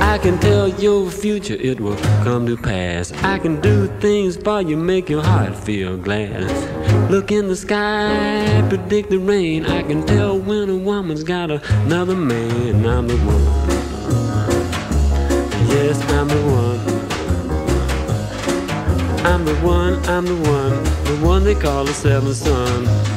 I can tell your future, it will come to pass. I can do things for you, make your heart feel glad. Look in the sky, predict the rain. I can tell when a woman's got another man. I'm the one. Yes, I'm the one. I'm the one, I'm the one, the one they call the seventh son.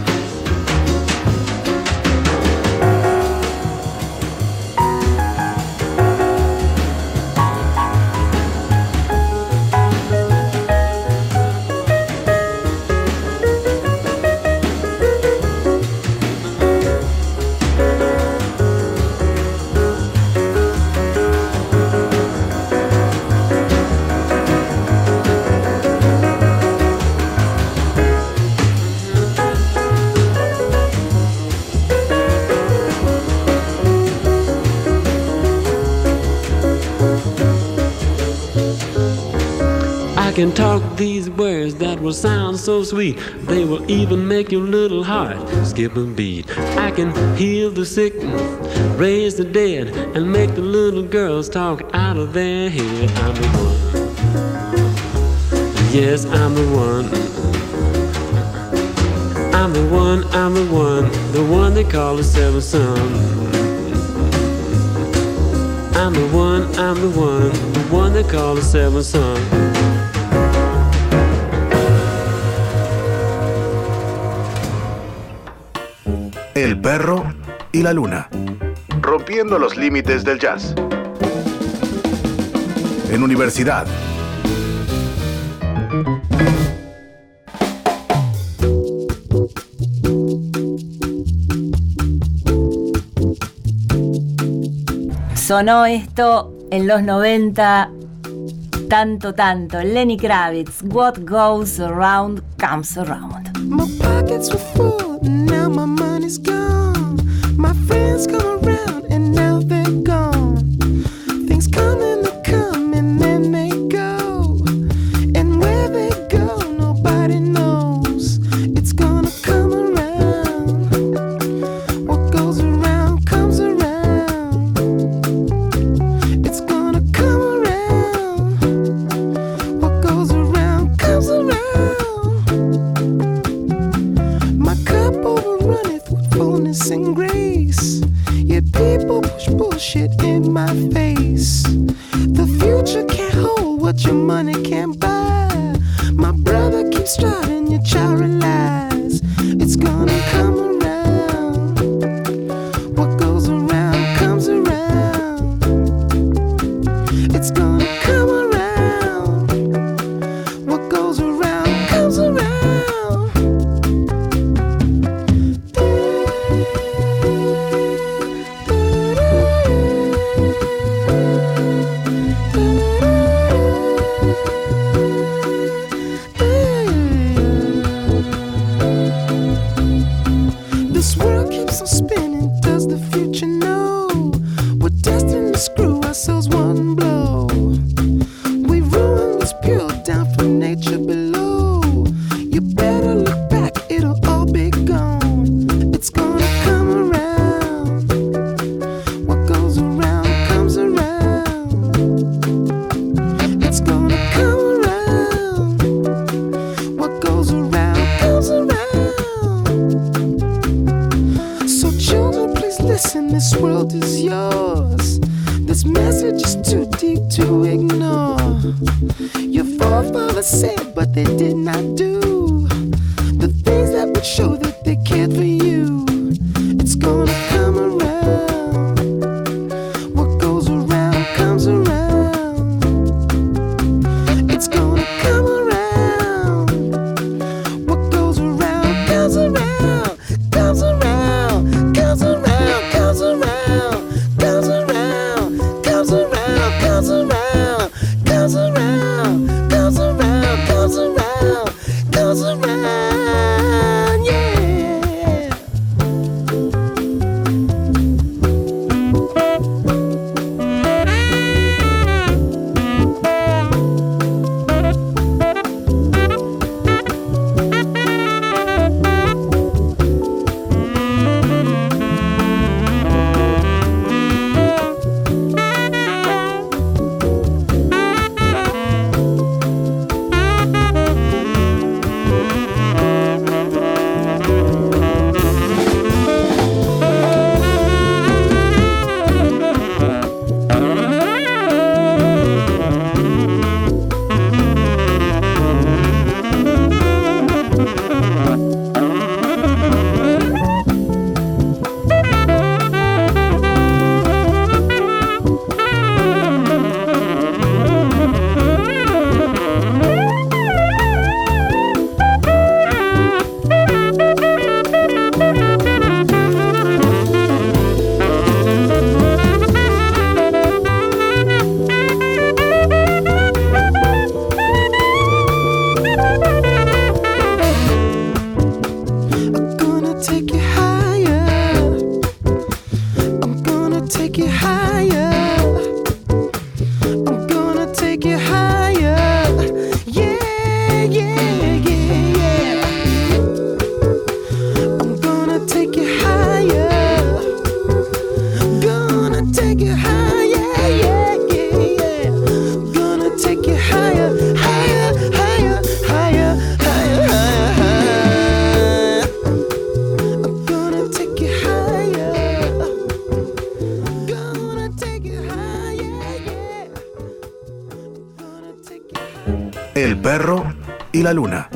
These words that will sound so sweet. They will even make your little heart skip a beat. I can heal the sick, raise the dead, and make the little girls talk out of their head. I'm the one. Yes, I'm the one. I'm the one, I'm the one, the one they call the seventh son. I'm the one, I'm the one, the one they call the seventh son. El perro y la luna. Rompiendo los límites del jazz. En universidad. Sonó esto en los 90 tanto, tanto. Lenny Kravitz, What Goes Around Comes Around. My pockets were full, now my come around, la luna.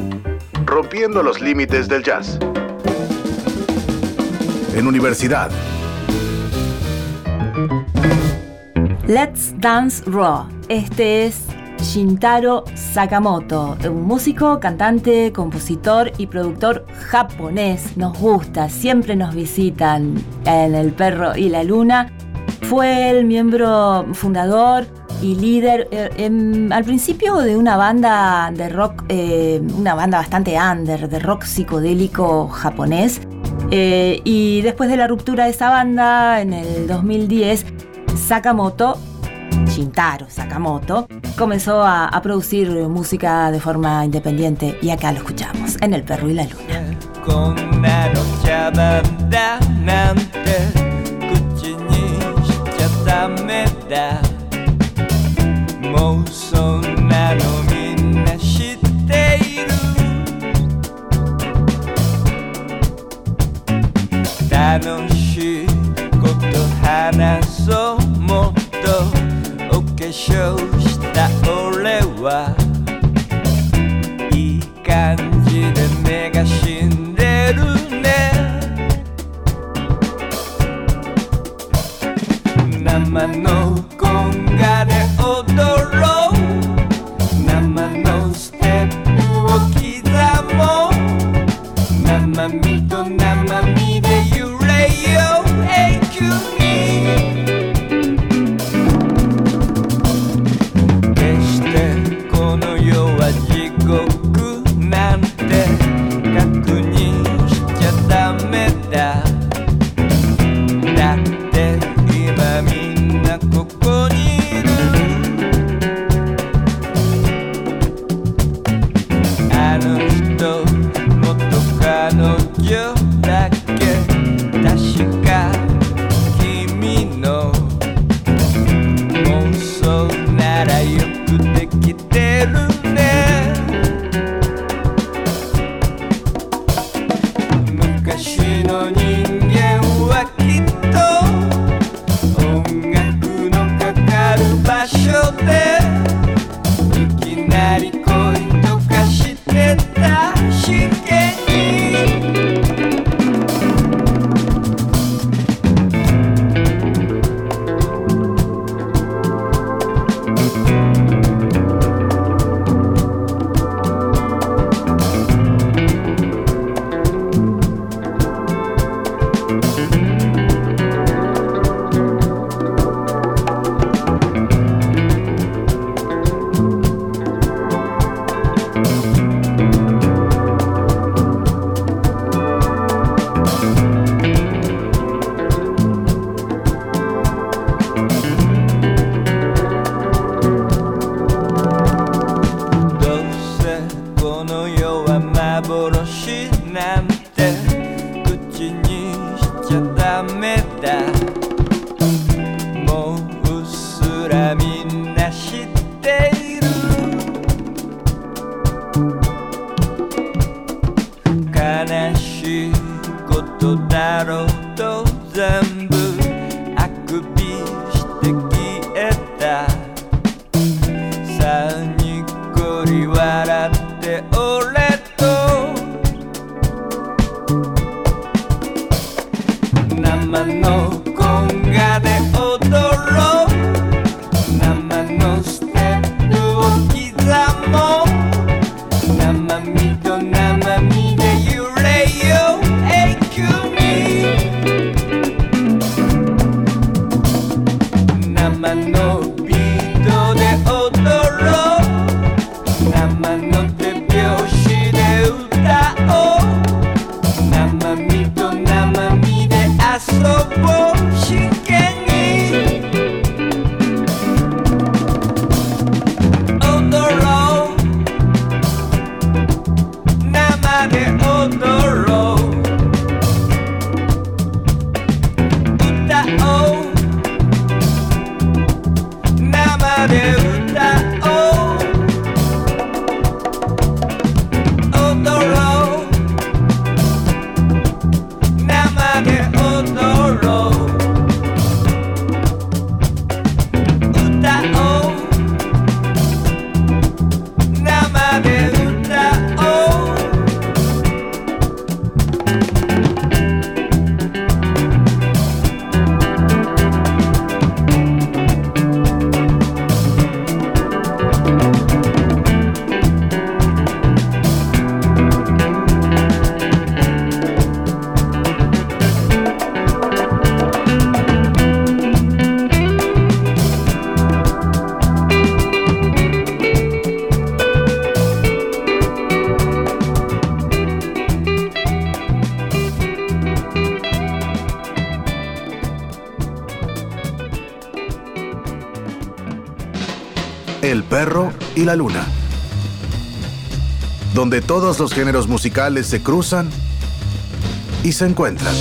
Rompiendo los límites del jazz. En universidad. Let's Dance Raw. Este es Shintaro Sakamoto, un músico, cantante, compositor y productor japonés. Nos gusta, siempre nos visitan en El Perro y la Luna. Fue el miembro fundador y líder eh, em, al principio de una banda de rock, eh, una banda bastante under, de rock psicodélico japonés. Eh, y después de la ruptura de esa banda, en el 2010, Sakamoto, Shintaro Sakamoto, comenzó a, a producir música de forma independiente y acá lo escuchamos, en El Perro y la Luna. こんなの茶番だなんて口にしちゃダメだもう and so la luna, donde todos los géneros musicales se cruzan y se encuentran.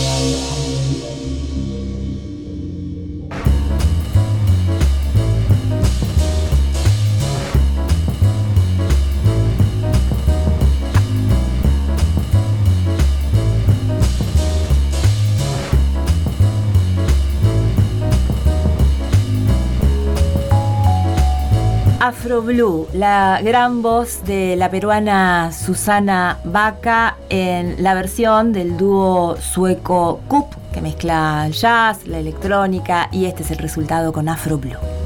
Afro Blue, la gran voz de la peruana Susana Vaca en la versión del dúo sueco Coop, que mezcla jazz, la electrónica y este es el resultado con Afro Blue.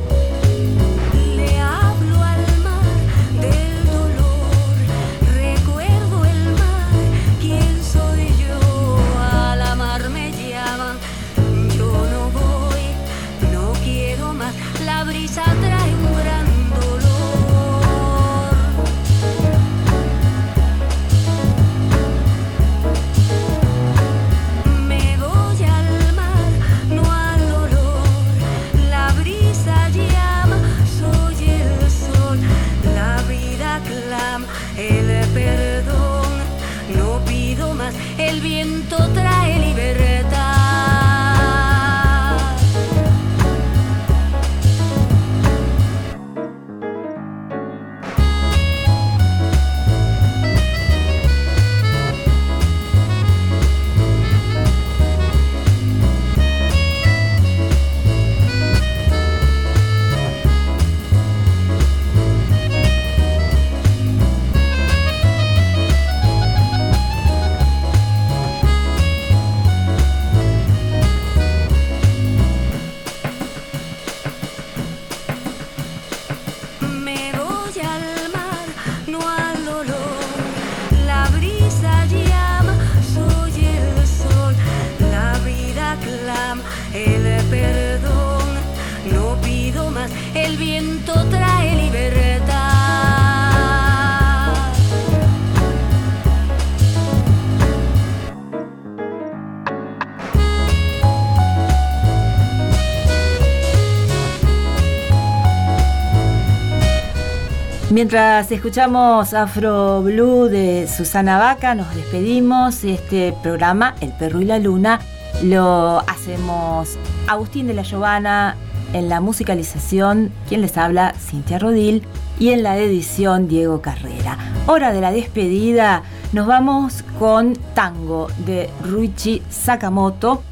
Mientras escuchamos Afro Blue de Susana Vaca, nos despedimos. Este programa, El Perro y la Luna, lo hacemos Agustín de la Giovanna en la musicalización, quien les habla, Cintia Rodil, y en la edición, Diego Carrera. Hora de la despedida, nos vamos con Tango de Ruichi Sakamoto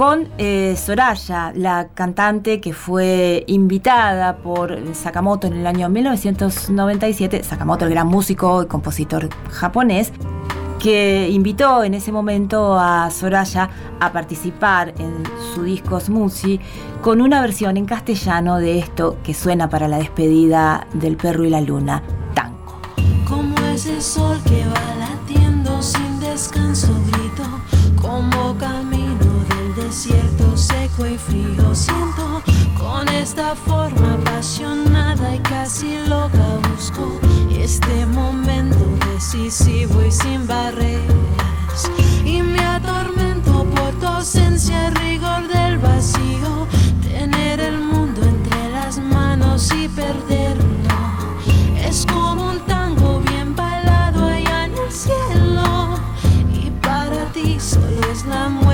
con eh, Soraya, la cantante que fue invitada por Sakamoto en el año 1997, Sakamoto el gran músico y compositor japonés, que invitó en ese momento a Soraya a participar en su disco Smoothie con una versión en castellano de esto que suena para la despedida del perro y la luna, tango. Como ese sol que seco y frío siento. Con esta forma apasionada y casi loca busco este momento decisivo y sin barreras. Y me atormento por tu ausencia rigor del vacío. Tener el mundo entre las manos y perderlo. Es como un tango bien bailado allá en el cielo. Y para ti solo es la muerte